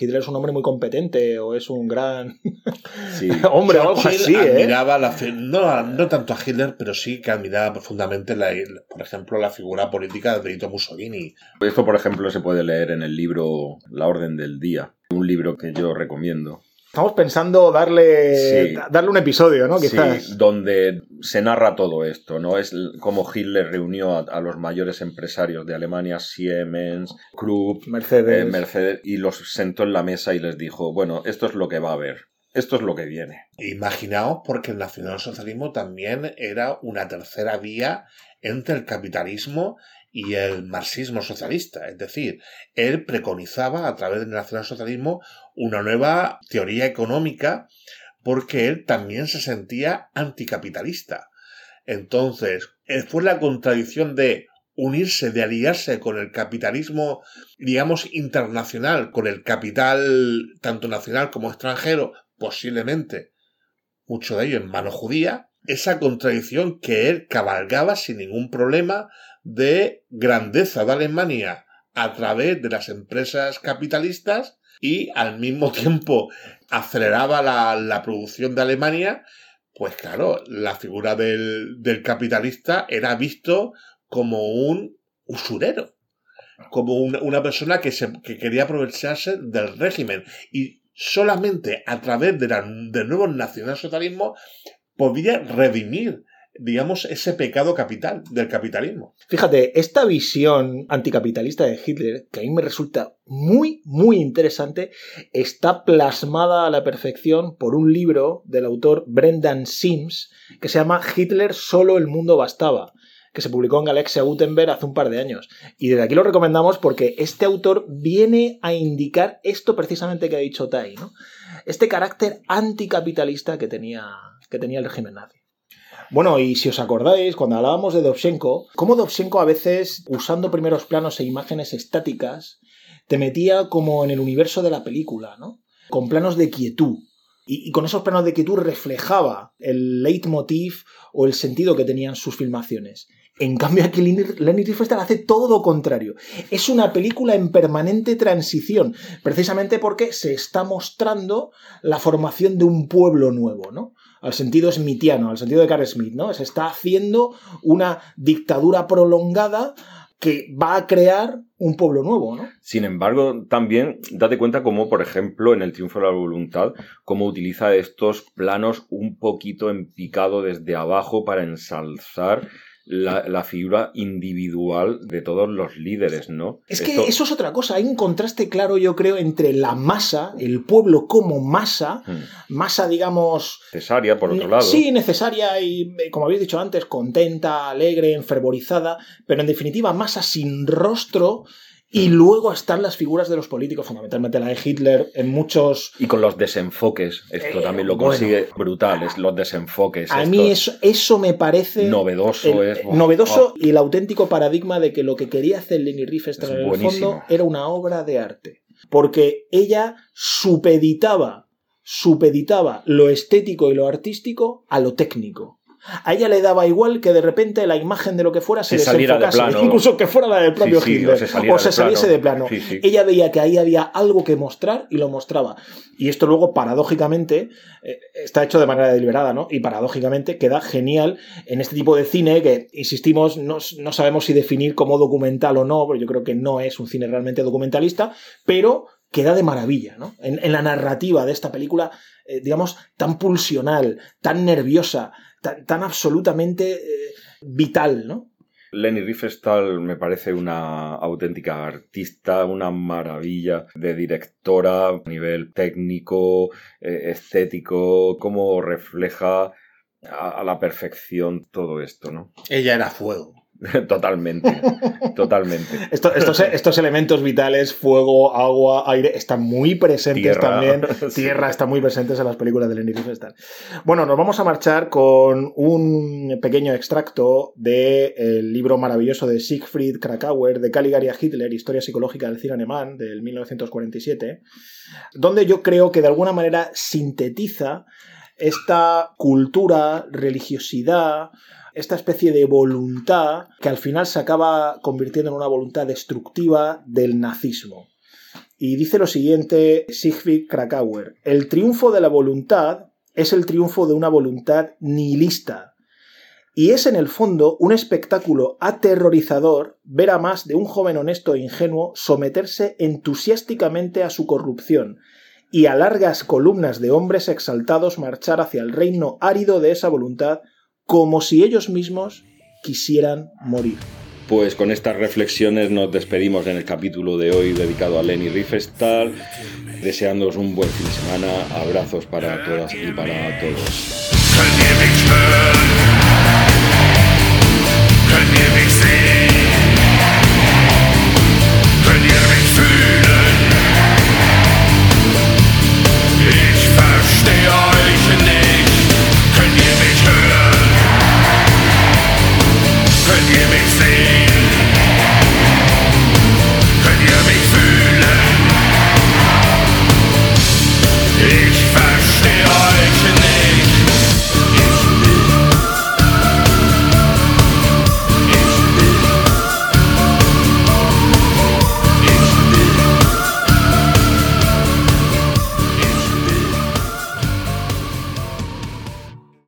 Hitler es un hombre muy competente o es un gran Sí. hombre o algo Churchill así, ¿eh? admiraba la fi- no, no tanto a Hitler, pero sí que admiraba profundamente, la, por ejemplo, la figura política de Benito Mussolini. Esto, por ejemplo, se puede leer en el libro La Orden del Día, un libro que yo recomiendo. Estamos pensando darle, Sí. darle un episodio, ¿no? Quizás. Sí, donde se narra todo esto, ¿no? Es como Hitler reunió a, a los mayores empresarios de Alemania, Siemens, Krupp, Mercedes. eh, Mercedes, y los sentó en la mesa y les dijo, bueno, esto es lo que va a haber. esto es lo que viene. Imaginaos porque el nacionalsocialismo también era una tercera vía entre el capitalismo y el marxismo socialista. Es decir, él preconizaba a través del nacionalsocialismo una nueva teoría económica porque él también se sentía anticapitalista. Entonces, eh, fue la contradicción de unirse, de aliarse con el capitalismo, digamos, internacional, con el capital tanto nacional como extranjero, posiblemente mucho de ello en mano judía, esa contradicción que él cabalgaba sin ningún problema de grandeza de Alemania a través de las empresas capitalistas y al mismo tiempo aceleraba la, la producción de Alemania, pues claro, la figura del, del capitalista era visto como un usurero, como una, una persona que, se, que quería aprovecharse del régimen. Y solamente a través de del nuevo nacionalsocialismo podía redimir, digamos, ese pecado capital del capitalismo. Fíjate, esta visión anticapitalista de Hitler, que a mí me resulta muy, muy interesante, está plasmada a la perfección por un libro del autor Brendan Sims que se llama Hitler solo el mundo bastaba que se publicó en Galaxia Gutenberg hace un par de años. Y desde aquí lo recomendamos porque este autor viene a indicar esto precisamente que ha dicho Tai, ¿no? Este carácter anticapitalista que tenía, que tenía el régimen nazi. Bueno, y si os acordáis, cuando hablábamos de Dovzhenko, cómo Dovzhenko a veces, usando primeros planos e imágenes estáticas, te metía como en el universo de la película, ¿no? Con planos de quietud. Y, con esos planos de quietud reflejaba el leitmotiv o el sentido que tenían sus filmaciones. En cambio, aquí Leni Riefenstahl hace todo lo contrario. Es una película en permanente transición, precisamente porque se está mostrando la formación de un pueblo nuevo, ¿no? Al sentido smitiano, al sentido de Carl Smith, ¿no? Se está haciendo una dictadura prolongada que va a crear un pueblo nuevo, ¿no? Sin embargo, también date cuenta cómo, por ejemplo, en el Triunfo de la Voluntad, cómo utiliza estos planos un poquito en picado desde abajo para ensalzar la, la figura individual de todos los líderes, ¿no? Es que Esto- eso es otra cosa. Hay un contraste claro, yo creo, entre la masa, el pueblo como masa, Hmm. masa, digamos, necesaria, por otro lado. Sí, necesaria y, eh, como habéis dicho antes, contenta, alegre, enfervorizada, pero en definitiva masa sin rostro. Y luego están las figuras de los políticos, fundamentalmente la de Hitler, en muchos... Y con los desenfoques, esto Eh, también lo bueno. consigue brutal, es los desenfoques. A mí eso, eso me parece... novedoso el- es. novedoso oh, y el auténtico paradigma de que lo que quería hacer Leni Riefenstahl en el fondo era una obra de arte. Porque ella supeditaba, supeditaba lo estético y lo artístico a lo técnico. A ella le daba igual que de repente la imagen de lo que fuera se, Se de desenfocase, plano. incluso que fuera la del propio sí, Hitler, o se de saliese plano. de plano. Sí. Ella veía que ahí había algo que mostrar y lo mostraba. Y esto luego, paradójicamente, eh, está hecho de manera deliberada, ¿no? Y paradójicamente queda genial en este tipo de cine que, insistimos, no, no sabemos si definir como documental o no, porque yo creo que no es un cine realmente documentalista, pero queda de maravilla, ¿no? En, en la narrativa de esta película, eh, digamos, tan pulsional, tan nerviosa, tan, tan absolutamente eh, vital, ¿no? Leni Riefenstahl me parece una auténtica artista, una maravilla de directora a nivel técnico, eh, estético, cómo refleja a, a la perfección todo esto, ¿no? Ella era fuego. totalmente, totalmente. Esto- estos, estos elementos vitales, fuego, agua, aire, están muy presentes Tierra. también. Sí. Tierra están muy presentes en las películas de Leni Riefenstahl. Bueno, nos vamos a marchar con un pequeño extracto del libro maravilloso de Siegfried Krakauer, de Caligari a Hitler, Historia psicológica del cine alemán, del 1947, donde yo creo que de alguna manera sintetiza esta cultura, religiosidad, esta especie de voluntad que al final se acaba convirtiendo en una voluntad destructiva del nazismo. Y dice lo siguiente Siegfried Krakauer, el triunfo de la voluntad es el triunfo de una voluntad nihilista. Y es en el fondo un espectáculo aterrorizador ver a más de un joven honesto e ingenuo someterse entusiásticamente a su corrupción y a largas columnas de hombres exaltados marchar hacia el reino árido de esa voluntad como si ellos mismos quisieran morir. Pues con estas reflexiones nos despedimos en el capítulo de hoy dedicado a Lenny Riefenstahl, deseándoos un buen fin de semana, abrazos para todas y para todos.